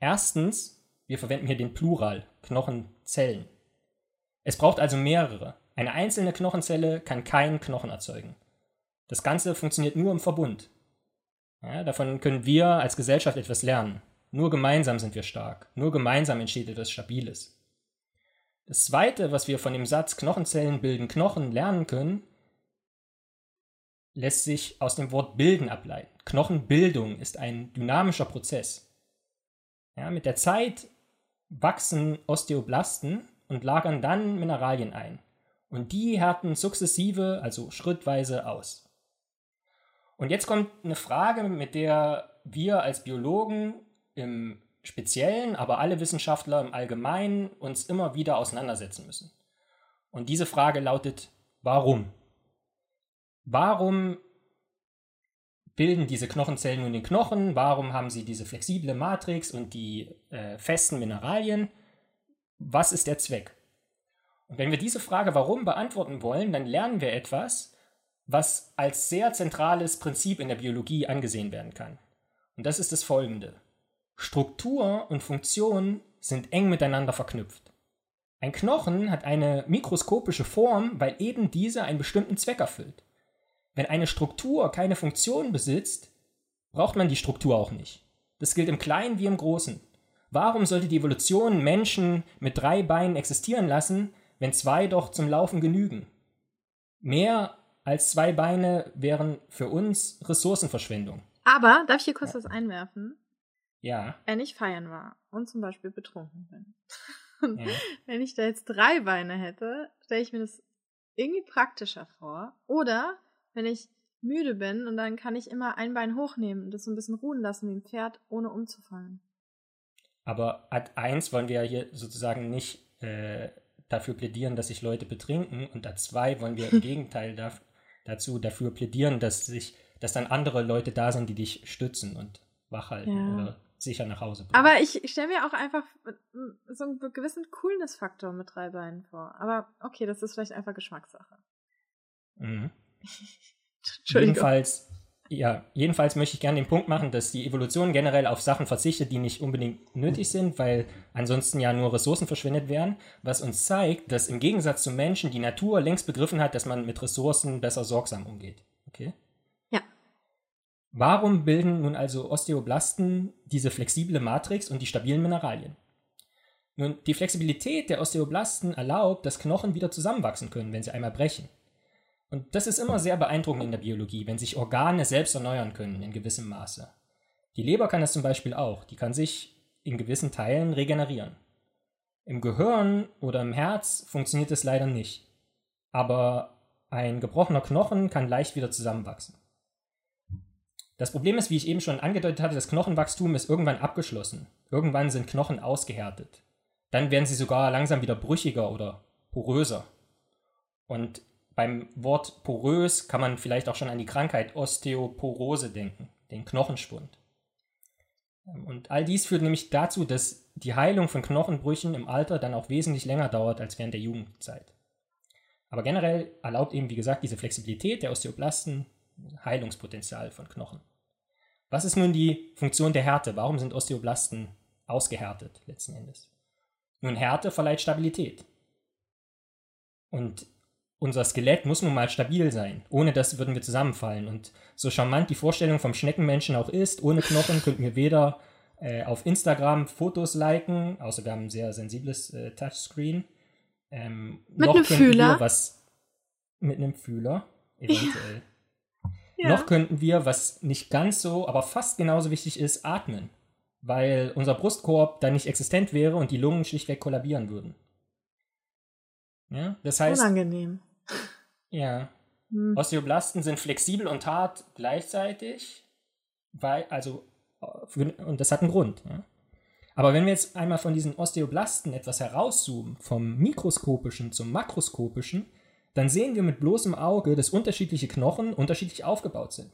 Erstens, wir verwenden hier den Plural, Knochenzellen. Es braucht also mehrere. Eine einzelne Knochenzelle kann keinen Knochen erzeugen. Das Ganze funktioniert nur im Verbund. Ja, davon können wir als Gesellschaft etwas lernen. Nur gemeinsam sind wir stark. Nur gemeinsam entsteht etwas Stabiles. Das Zweite, was wir von dem Satz Knochenzellen bilden Knochen lernen können, lässt sich aus dem Wort bilden ableiten. Knochenbildung ist ein dynamischer Prozess. Ja, mit der Zeit wachsen Osteoblasten und lagern dann Mineralien ein. Und die härten sukzessive, also schrittweise aus. Und jetzt kommt eine Frage, mit der wir als Biologen im Speziellen, aber alle Wissenschaftler im Allgemeinen uns immer wieder auseinandersetzen müssen. Und diese Frage lautet, warum? Warum bilden diese Knochenzellen nun den Knochen? Warum haben sie diese flexible Matrix und die äh, festen Mineralien? Was ist der Zweck? Und wenn wir diese Frage warum beantworten wollen, dann lernen wir etwas, was als sehr zentrales Prinzip in der Biologie angesehen werden kann. Und das ist das folgende. Struktur und Funktion sind eng miteinander verknüpft. Ein Knochen hat eine mikroskopische Form, weil eben diese einen bestimmten Zweck erfüllt. Wenn eine Struktur keine Funktion besitzt, braucht man die Struktur auch nicht. Das gilt im Kleinen wie im Großen. Warum sollte die Evolution Menschen mit drei Beinen existieren lassen, wenn zwei doch zum Laufen genügen? Mehr als zwei Beine wären für uns Ressourcenverschwendung. Aber, darf ich hier kurz ja. was einwerfen? Ja. Wenn ich feiern war und zum Beispiel betrunken bin. ja. Wenn ich da jetzt drei Beine hätte, stelle ich mir das irgendwie praktischer vor. Oder wenn ich müde bin und dann kann ich immer ein Bein hochnehmen und das so ein bisschen ruhen lassen wie ein Pferd, ohne umzufallen. Aber Ad 1 wollen wir ja hier sozusagen nicht äh, dafür plädieren, dass sich Leute betrinken und Ad 2 wollen wir im Gegenteil da, dazu dafür plädieren, dass sich, dass dann andere Leute da sind, die dich stützen und wach halten ja. oder sicher nach Hause bringen. Aber ich, stelle mir auch einfach so einen gewissen Coolness-Faktor mit drei Beinen vor. Aber okay, das ist vielleicht einfach Geschmackssache. Mhm. Jedenfalls, ja, jedenfalls möchte ich gerne den Punkt machen, dass die Evolution generell auf Sachen verzichtet, die nicht unbedingt nötig sind, weil ansonsten ja nur Ressourcen verschwendet wären, was uns zeigt, dass im Gegensatz zu Menschen die Natur längst begriffen hat, dass man mit Ressourcen besser sorgsam umgeht. Okay? Warum bilden nun also Osteoblasten diese flexible Matrix und die stabilen Mineralien? Nun, die Flexibilität der Osteoblasten erlaubt, dass Knochen wieder zusammenwachsen können, wenn sie einmal brechen. Und das ist immer sehr beeindruckend in der Biologie, wenn sich Organe selbst erneuern können in gewissem Maße. Die Leber kann das zum Beispiel auch, die kann sich in gewissen Teilen regenerieren. Im Gehirn oder im Herz funktioniert es leider nicht. Aber ein gebrochener Knochen kann leicht wieder zusammenwachsen. Das Problem ist, wie ich eben schon angedeutet hatte, das Knochenwachstum ist irgendwann abgeschlossen. Irgendwann sind Knochen ausgehärtet. Dann werden sie sogar langsam wieder brüchiger oder poröser. Und beim Wort porös kann man vielleicht auch schon an die Krankheit Osteoporose denken, den Knochenschwund. Und all dies führt nämlich dazu, dass die Heilung von Knochenbrüchen im Alter dann auch wesentlich länger dauert als während der Jugendzeit. Aber generell erlaubt eben, wie gesagt, diese Flexibilität der Osteoblasten Heilungspotenzial von Knochen. Was ist nun die Funktion der Härte? Warum sind Osteoblasten ausgehärtet letzten Endes? Nun, Härte verleiht Stabilität. Und unser Skelett muss nun mal stabil sein. Ohne das würden wir zusammenfallen. Und so charmant die Vorstellung vom Schneckenmenschen auch ist, ohne Knochen könnten wir weder äh, auf Instagram Fotos liken, außer wir haben ein sehr sensibles äh, Touchscreen. Ähm, mit einem Fühler? was mit einem Fühler, eventuell. Ja. Noch könnten wir, was nicht ganz so, aber fast genauso wichtig ist, atmen. Weil unser Brustkorb dann nicht existent wäre und die Lungen schlichtweg kollabieren würden. Ja, das heißt. Unangenehm. Ja. Hm. Osteoblasten sind flexibel und hart gleichzeitig, weil, also, und das hat einen Grund. Ja? Aber wenn wir jetzt einmal von diesen Osteoblasten etwas herauszoomen, vom mikroskopischen zum makroskopischen, dann sehen wir mit bloßem Auge, dass unterschiedliche Knochen unterschiedlich aufgebaut sind.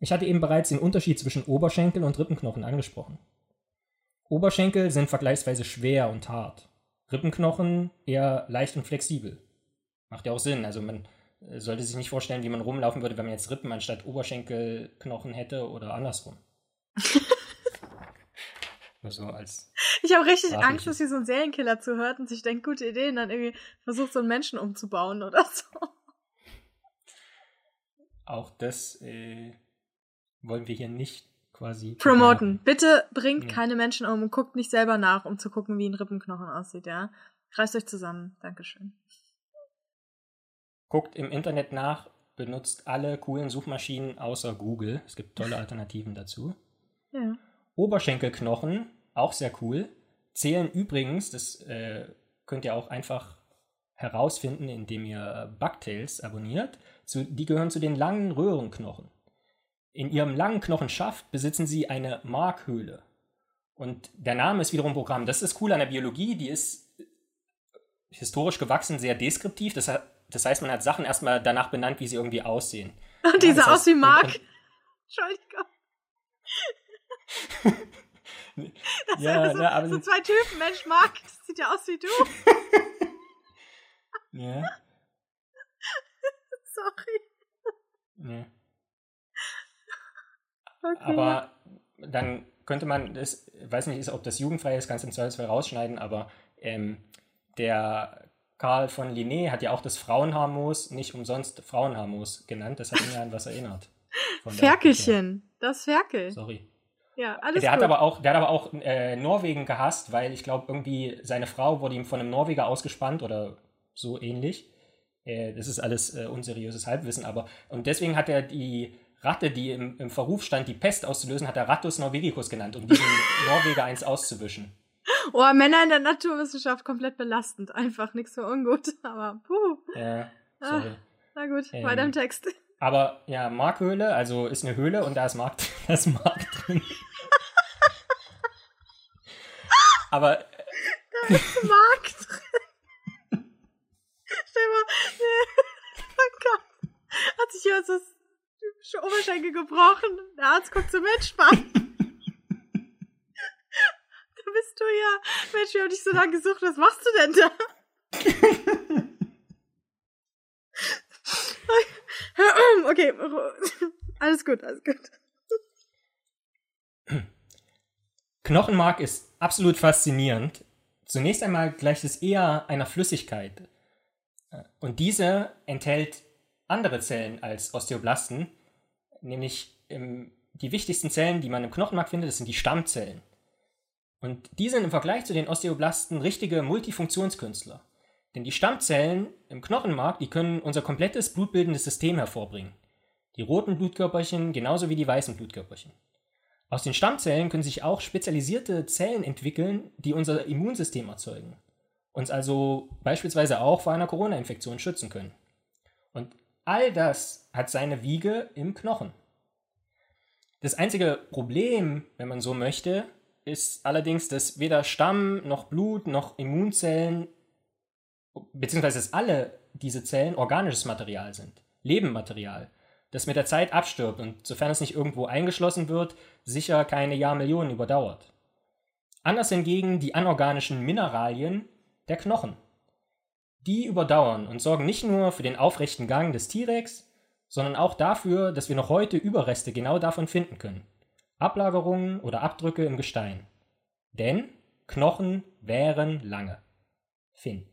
Ich hatte eben bereits den Unterschied zwischen Oberschenkel und Rippenknochen angesprochen. Oberschenkel sind vergleichsweise schwer und hart. Rippenknochen eher leicht und flexibel. Macht ja auch Sinn. Also man äh, sollte sich nicht vorstellen, wie man rumlaufen würde, wenn man jetzt Rippen anstatt Oberschenkelknochen hätte oder andersrum. Nur so als. Ich habe richtig Angst, dass hier so ein Serienkiller zuhört und sich denkt, gute Idee, und dann irgendwie versucht, so einen Menschen umzubauen oder so. Auch das äh, wollen wir hier nicht quasi. Promoten. Bitte bringt ja. keine Menschen um und guckt nicht selber nach, um zu gucken, wie ein Rippenknochen aussieht, ja? Reißt euch zusammen. Dankeschön. Guckt im Internet nach, benutzt alle coolen Suchmaschinen außer Google. Es gibt tolle Alternativen dazu. Ja. Oberschenkelknochen, auch sehr cool, zählen übrigens, das äh, könnt ihr auch einfach herausfinden, indem ihr Bugtails abonniert, zu, die gehören zu den langen Röhrenknochen. In ihrem langen Knochenschaft besitzen sie eine Markhöhle. Und der Name ist wiederum Programm. Das ist cool an der Biologie, die ist historisch gewachsen, sehr deskriptiv. Das, das heißt, man hat Sachen erstmal danach benannt, wie sie irgendwie aussehen. Und die ja, sah aus wie Mark. Entschuldigung. Das ja, so, na, aber so zwei Typen, Mensch, Mark, das sieht ja aus wie du. ja. Sorry. Ja. Okay. Aber dann könnte man, das, weiß nicht, ob das jugendfrei ist, kannst du im Zweifelsfall rausschneiden, aber ähm, der Karl von Linné hat ja auch das Frauenharmos nicht umsonst Frauenharmos genannt. Das hat ihn ja an was erinnert. Ferkelchen, das Ferkel. Sorry. Ja, alles der gut. Hat aber auch, der hat aber auch äh, Norwegen gehasst, weil ich glaube, irgendwie seine Frau wurde ihm von einem Norweger ausgespannt oder so ähnlich. Äh, das ist alles äh, unseriöses Halbwissen, aber und deswegen hat er die Ratte, die im, im Verruf stand, die Pest auszulösen, hat er Rattus norvegicus genannt, um diesen Norweger eins auszuwischen. Oh, Männer in der Naturwissenschaft komplett belastend. Einfach nichts für ungut. Aber puh. Ja, sorry. Ah, na gut, ähm, weiter im Text. Aber ja, Markhöhle, also ist eine Höhle und da ist Mark, da ist Mark drin. Aber. Da ist Mark drin. Stell mal. Gott. Hat sich hier das Oberschenkel gebrochen. Der Arzt guckt so mitspannen. da bist du ja. Mensch, wir haben dich so lange gesucht. Was machst du denn da? okay, alles gut, alles gut. Knochenmark ist absolut faszinierend. Zunächst einmal gleicht es eher einer Flüssigkeit. Und diese enthält andere Zellen als Osteoblasten, nämlich die wichtigsten Zellen, die man im Knochenmark findet, das sind die Stammzellen. Und die sind im Vergleich zu den Osteoblasten richtige Multifunktionskünstler. Denn die Stammzellen im Knochenmark, die können unser komplettes blutbildendes System hervorbringen. Die roten Blutkörperchen genauso wie die weißen Blutkörperchen. Aus den Stammzellen können sich auch spezialisierte Zellen entwickeln, die unser Immunsystem erzeugen. Uns also beispielsweise auch vor einer Corona-Infektion schützen können. Und all das hat seine Wiege im Knochen. Das einzige Problem, wenn man so möchte, ist allerdings, dass weder Stamm noch Blut noch Immunzellen, beziehungsweise dass alle diese Zellen organisches Material sind, Lebenmaterial, das mit der Zeit abstirbt und sofern es nicht irgendwo eingeschlossen wird, sicher keine Jahrmillionen überdauert. Anders hingegen die anorganischen Mineralien der Knochen. Die überdauern und sorgen nicht nur für den aufrechten Gang des T-Rex, sondern auch dafür, dass wir noch heute Überreste genau davon finden können. Ablagerungen oder Abdrücke im Gestein. Denn Knochen wären lange. Finn.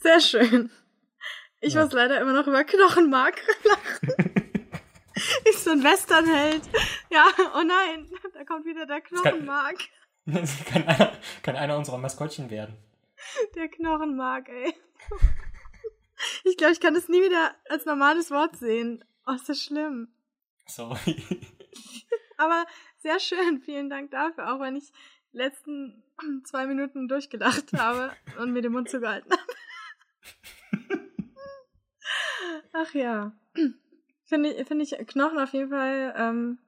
Sehr schön. Ich ja. muss leider immer noch über Knochenmark lachen. ist so ein Westernheld. Ja, oh nein, da kommt wieder der Knochenmark. Das kann, das kann, einer, kann einer unserer Maskottchen werden. Der Knochenmark, ey. Ich glaube, ich kann das nie wieder als normales Wort sehen. Oh, ist das schlimm. Sorry. Aber sehr schön, vielen Dank dafür, auch wenn ich letzten zwei Minuten durchgedacht habe und mir den Mund zugehalten habe. Ach ja. Finde ich, finde ich Knochen auf jeden Fall. Ähm,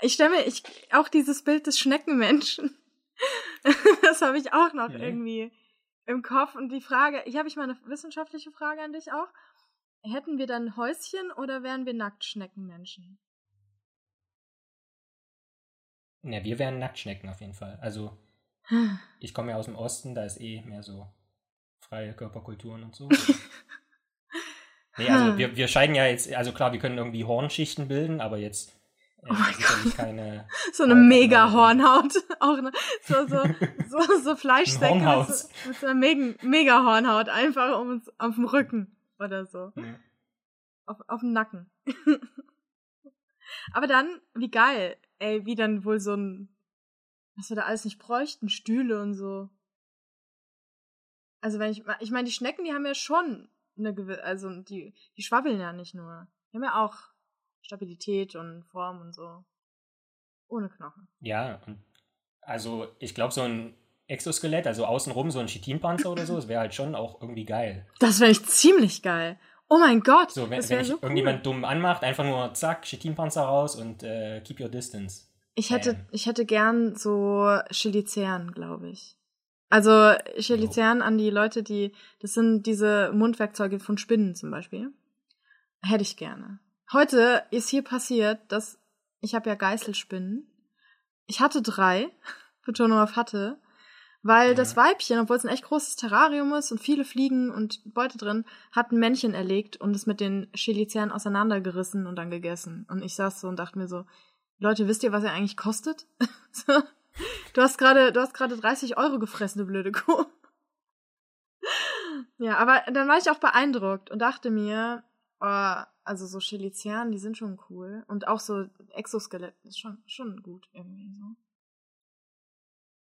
ich stelle mir ich, auch dieses Bild des Schneckenmenschen. das habe ich auch noch ja. irgendwie im Kopf. Und die Frage, ich habe ich mal eine wissenschaftliche Frage an dich auch. Hätten wir dann Häuschen oder wären wir Nacktschneckenmenschen? Ja, wir wären Nacktschnecken auf jeden Fall. Also, ich komme ja aus dem Osten, da ist eh mehr so freie Körperkulturen und so. nee, also wir, wir scheiden ja jetzt, also klar, wir können irgendwie Hornschichten bilden, aber jetzt Oh mein Gott. Keine so eine mega Hornhaut. Auch eine, so, so, so, so Fleischsäcke mit, so, mit so einer mega, mega Hornhaut. Einfach um uns auf dem Rücken oder so. Ja. Auf, auf dem Nacken. Aber dann, wie geil. Ey, wie dann wohl so ein, was wir da alles nicht bräuchten, Stühle und so. Also wenn ich, ich meine, die Schnecken, die haben ja schon eine gewisse, also die, die schwabbeln ja nicht nur. Die haben ja auch Stabilität und Form und so. Ohne Knochen. Ja, also ich glaube, so ein Exoskelett, also außenrum so ein Chitinpanzer oder so, das wäre halt schon auch irgendwie geil. Das wäre ich ziemlich geil. Oh mein Gott. So, wenn, wenn so irgendjemand cool. dumm anmacht, einfach nur zack, Chitinpanzer raus und äh, keep your distance. Ich hätte, ähm. ich hätte gern so Chilizern, glaube ich. Also Chilizern an die Leute, die, das sind diese Mundwerkzeuge von Spinnen zum Beispiel. Hätte ich gerne. Heute ist hier passiert, dass ich habe ja Geißelspinnen. Ich hatte drei, Betonung auf hatte, weil ja. das Weibchen, obwohl es ein echt großes Terrarium ist und viele Fliegen und Beute drin, hat ein Männchen erlegt und es mit den Chilizern auseinandergerissen und dann gegessen. Und ich saß so und dachte mir so, Leute, wisst ihr, was er eigentlich kostet? du hast gerade, du hast gerade 30 Euro gefressen, du blöde Kuh. ja, aber dann war ich auch beeindruckt und dachte mir, oh, also so Chilizianen, die sind schon cool. Und auch so Exoskelett ist schon, schon gut irgendwie so.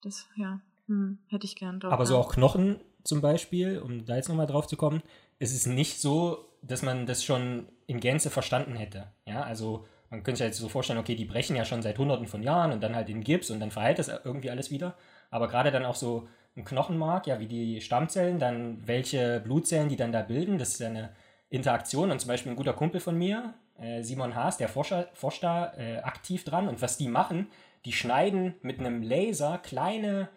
Das, ja, hm, hätte ich gern drauf. Aber so auch Knochen zum Beispiel, um da jetzt nochmal drauf zu kommen, ist es nicht so, dass man das schon in Gänze verstanden hätte. Ja, also man könnte sich jetzt so vorstellen, okay, die brechen ja schon seit hunderten von Jahren und dann halt in Gips und dann verheilt das irgendwie alles wieder. Aber gerade dann auch so ein Knochenmark, ja, wie die Stammzellen, dann welche Blutzellen die dann da bilden, das ist ja eine Interaktion und zum Beispiel ein guter Kumpel von mir, äh, Simon Haas, der forscht, forscht da äh, aktiv dran und was die machen, die schneiden mit einem Laser kleine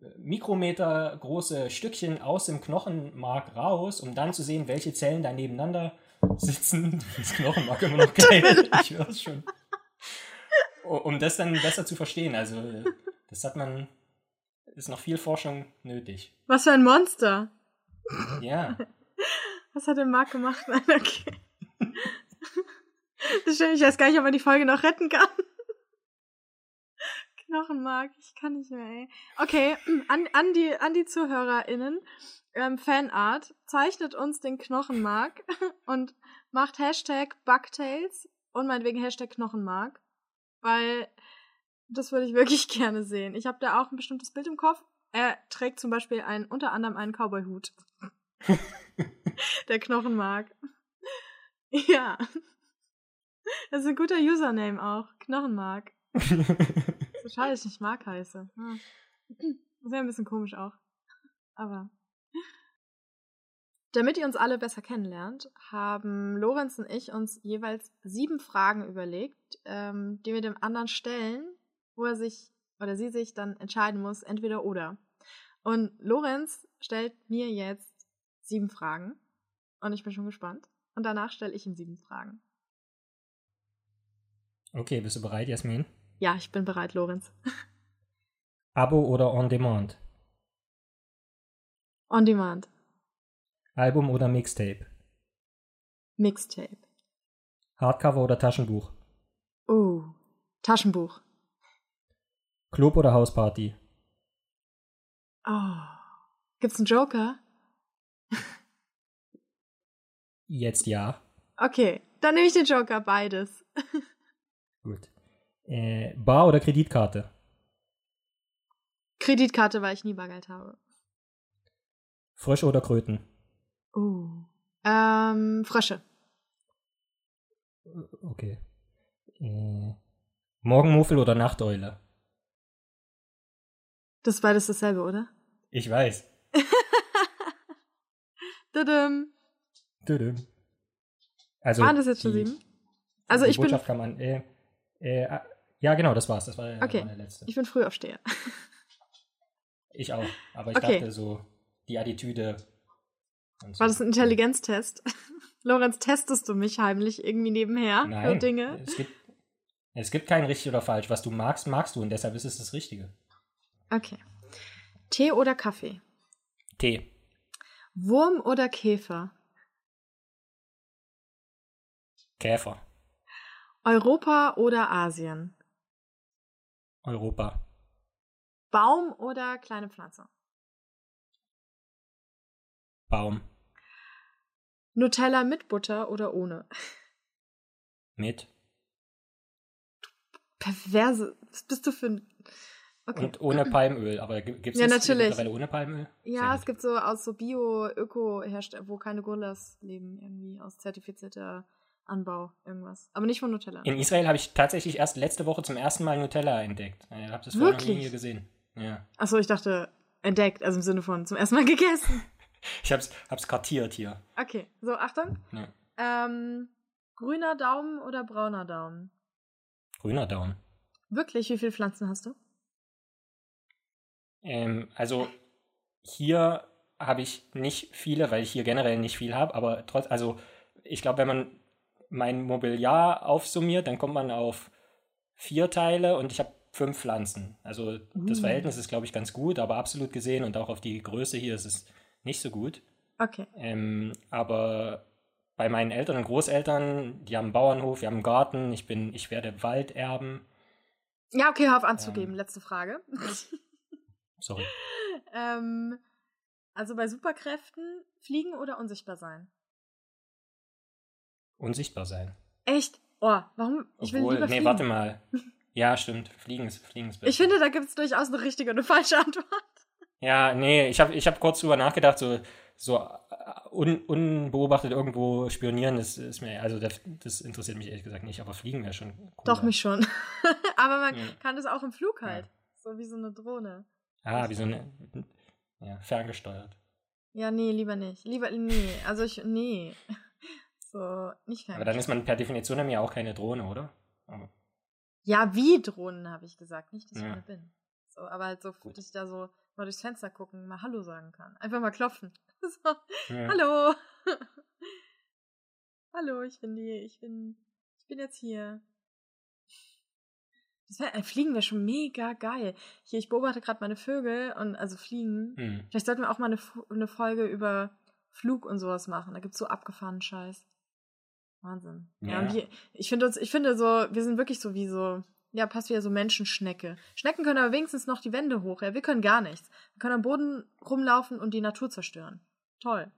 äh, Mikrometer große Stückchen aus dem Knochenmark raus, um dann zu sehen, welche Zellen da nebeneinander sitzen. Das Knochenmark immer noch geil. ich höre es schon. Um das dann besser zu verstehen. Also, das hat man, ist noch viel Forschung nötig. Was für ein Monster. Ja. Was hat der Marc gemacht? Nein, okay. Das stimmt, ich weiß gar nicht, ob man die Folge noch retten kann. Knochenmark, ich kann nicht mehr, ey. Okay, an, an, die, an die ZuhörerInnen. Ähm, Fanart, zeichnet uns den Knochenmark und macht Hashtag Bugtails und meinetwegen Hashtag Knochenmark. Weil Das würde ich wirklich gerne sehen. Ich habe da auch ein bestimmtes Bild im Kopf. Er trägt zum Beispiel einen, unter anderem einen Cowboy-Hut. Der Knochenmark. Ja. Das ist ein guter Username auch. Knochenmark. So schade, dass ich nicht Mark heiße. Hm. Das wäre ein bisschen komisch auch. Aber. Damit ihr uns alle besser kennenlernt, haben Lorenz und ich uns jeweils sieben Fragen überlegt, ähm, die wir dem anderen stellen, wo er sich oder sie sich dann entscheiden muss, entweder oder. Und Lorenz stellt mir jetzt sieben Fragen und ich bin schon gespannt. Und danach stelle ich ihm sieben Fragen. Okay, bist du bereit, Jasmin? Ja, ich bin bereit, Lorenz. Abo oder On Demand? On Demand. Album oder Mixtape? Mixtape. Hardcover oder Taschenbuch? Oh, Taschenbuch. Club oder Hausparty? Oh. Gibt's einen Joker? Jetzt ja. Okay, dann nehme ich den Joker, beides. Gut. Äh, Bar oder Kreditkarte? Kreditkarte, weil ich nie Bargeld habe. Frösche oder Kröten? Oh. Ähm, Frösche. Okay. Äh, Morgenmuffel oder Nachteule? Das ist beides dasselbe, oder? Ich weiß. Tudum. Tudum. Also Waren das jetzt schon die- sieben? Also ich bin, Botschaft kann man. Äh, äh, ja, genau, das war's. Das war, Okay. der letzte. ich bin Frühaufsteher. Ich auch. Aber ich Okay. dachte so, die Attitüde. Und so. War das ein Intelligenztest? Lorenz, testest du mich heimlich irgendwie nebenher für Nein. Dinge? Es gibt, es gibt kein richtig oder falsch. Was du magst, magst du und deshalb ist es das Richtige. Okay. Tee oder Kaffee? Tee. Wurm oder Käfer? Käfer. Europa oder Asien? Europa. Baum oder kleine Pflanze? Baum. Nutella mit Butter oder ohne? Mit. Perverse. Was bist du für ein. Okay. Und ohne Palmöl. Aber gibt es Ja, natürlich. mittlerweile ohne Palmöl? ja, es gibt so aus so Bio-Öko-Herstellern, wo keine Gorillas leben, irgendwie aus zertifizierter Anbau, irgendwas. Aber nicht von Nutella. In Israel habe ich tatsächlich erst letzte Woche zum ersten Mal Nutella entdeckt. Ich habe das vorher noch nie gesehen. Ja. Achso, ich dachte, entdeckt, also im Sinne von zum ersten Mal gegessen. Ich habe es kartiert hier. Okay, so, Achtung. Ja. Ähm, grüner Daumen oder brauner Daumen? Grüner Daumen. Wirklich, wie viele Pflanzen hast du? Ähm, also hier habe ich nicht viele, weil ich hier generell nicht viel habe, aber trotz, also ich glaube, wenn man mein Mobiliar aufsummiert, dann kommt man auf vier Teile und ich habe fünf Pflanzen. Also das Uh. Verhältnis ist, glaube ich, ganz gut, aber absolut gesehen und auch auf die Größe hier ist es nicht so gut. Okay. Ähm, aber bei meinen Eltern und Großeltern, die haben einen Bauernhof, wir haben einen Garten, ich bin, ich werde Wald erben. Ja, okay, hör auf anzugeben. Letzte Frage. Sorry. ähm, also bei Superkräften, fliegen oder unsichtbar sein? Unsichtbar sein. Echt? Oh, warum? Ich will lieber nee, fliegen. warte mal. Ja, stimmt. Fliegen ist, Fliegen ist besser. Ich finde, da gibt es durchaus eine richtige und eine falsche Antwort. Ja, nee, ich habe ich hab kurz drüber nachgedacht, so, so äh, un, unbeobachtet irgendwo spionieren, das ist mir, also das, das interessiert mich ehrlich gesagt nicht, aber Fliegen wäre schon cool. Doch, mich schon. Aber man Ja. kann das auch im Flug halt. So wie so eine Drohne. Ah, wie so eine, ja, ferngesteuert. Ja, nee, lieber nicht. Lieber, nee. Also ich, nee. So, nicht Aber dann ist man per Definition ja auch keine Drohne, oder? Aber, Ja, wie Drohnen, habe ich gesagt. Nicht, dass ich Ja. eine bin. So, aber halt so, Gut. dass ich da so mal durchs Fenster gucken, mal Hallo sagen kann. Einfach mal klopfen. So, ja. Hallo. Hallo, ich bin die, ich bin, ich bin jetzt hier. Das wär, äh, Fliegen wäre schon mega geil. Hier, ich beobachte gerade meine Vögel und also Fliegen. Hm. Vielleicht sollten wir auch mal eine, eine Folge über Flug und sowas machen. Da gibt's so abgefahrenen Scheiß. Wahnsinn. Ja, Ja. wir, ich finde uns, ich finde so, wir sind wirklich so wie so, ja, passt wieder so Menschenschnecke. Schnecken können aber wenigstens noch die Wände hoch. Ja, wir können gar nichts. Wir können am Boden rumlaufen und die Natur zerstören. Toll.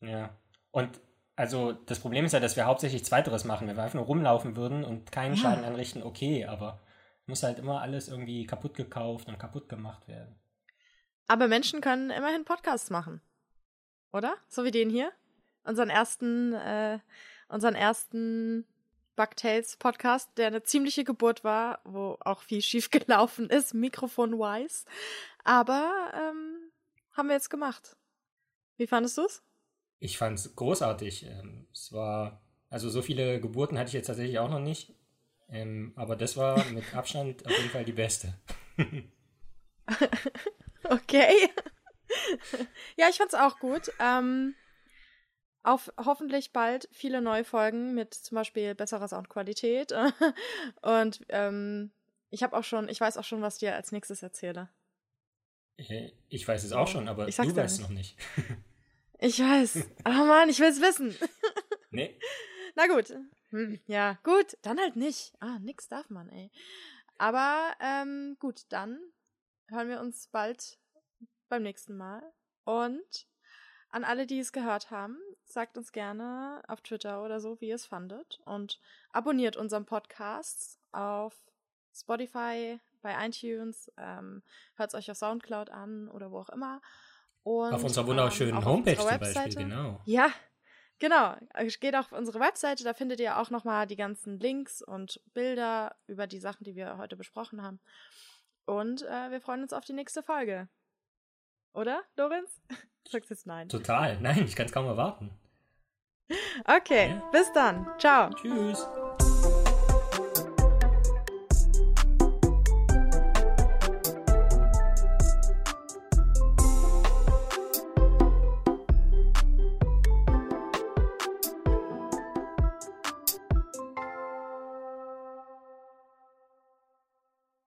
Ja. Und also das Problem ist ja, dass wir hauptsächlich Zweiteres machen. Wenn wir einfach nur rumlaufen würden und keinen Ja. Schaden anrichten, okay, aber Muss halt immer alles irgendwie kaputt gekauft und kaputt gemacht werden. Aber Menschen können immerhin Podcasts machen. Oder? So wie den hier. Unseren ersten, äh, unseren ersten Bugtails Podcast, der eine ziemliche Geburt war, wo auch viel schief gelaufen ist, mikrofon-wise. Aber ähm, haben wir jetzt gemacht. Wie fandest du es? Ich fand es großartig. Ähm, es war, also so viele Geburten hatte ich jetzt tatsächlich auch noch nicht. Ähm, aber das war mit Abstand auf jeden Fall die beste. okay. ja, ich fand's auch gut. Ähm, auf hoffentlich bald viele neue Folgen mit zum Beispiel besserer Soundqualität. Und ähm, ich habe auch schon, ich weiß auch schon, was dir als nächstes erzähle. Äh, ich weiß es auch schon, aber du weißt es noch nicht. ich weiß. Oh Mann, ich will es wissen. nee. Na gut. Hm, ja, gut, dann halt nicht. Ah, nix darf man, ey. Aber ähm, gut, dann hören wir uns bald beim nächsten Mal. Und an alle, die es gehört haben, sagt uns gerne auf Twitter oder so, wie ihr es fandet. Und abonniert unseren Podcast auf Spotify, bei iTunes, ähm, hört es euch auf Soundcloud an oder wo auch immer. Und, auf unserer wunderschönen ähm, Homepage zum Beispiel, genau. Ja, genau. Geht auf unsere Webseite, da findet ihr auch nochmal die ganzen Links und Bilder über die Sachen, die wir heute besprochen haben. Und äh, wir freuen uns auf die nächste Folge. Oder, Lorenz? Sagst jetzt nein. Total. Nein, ich kann es kaum erwarten. Okay, bis dann. Ciao. Tschüss.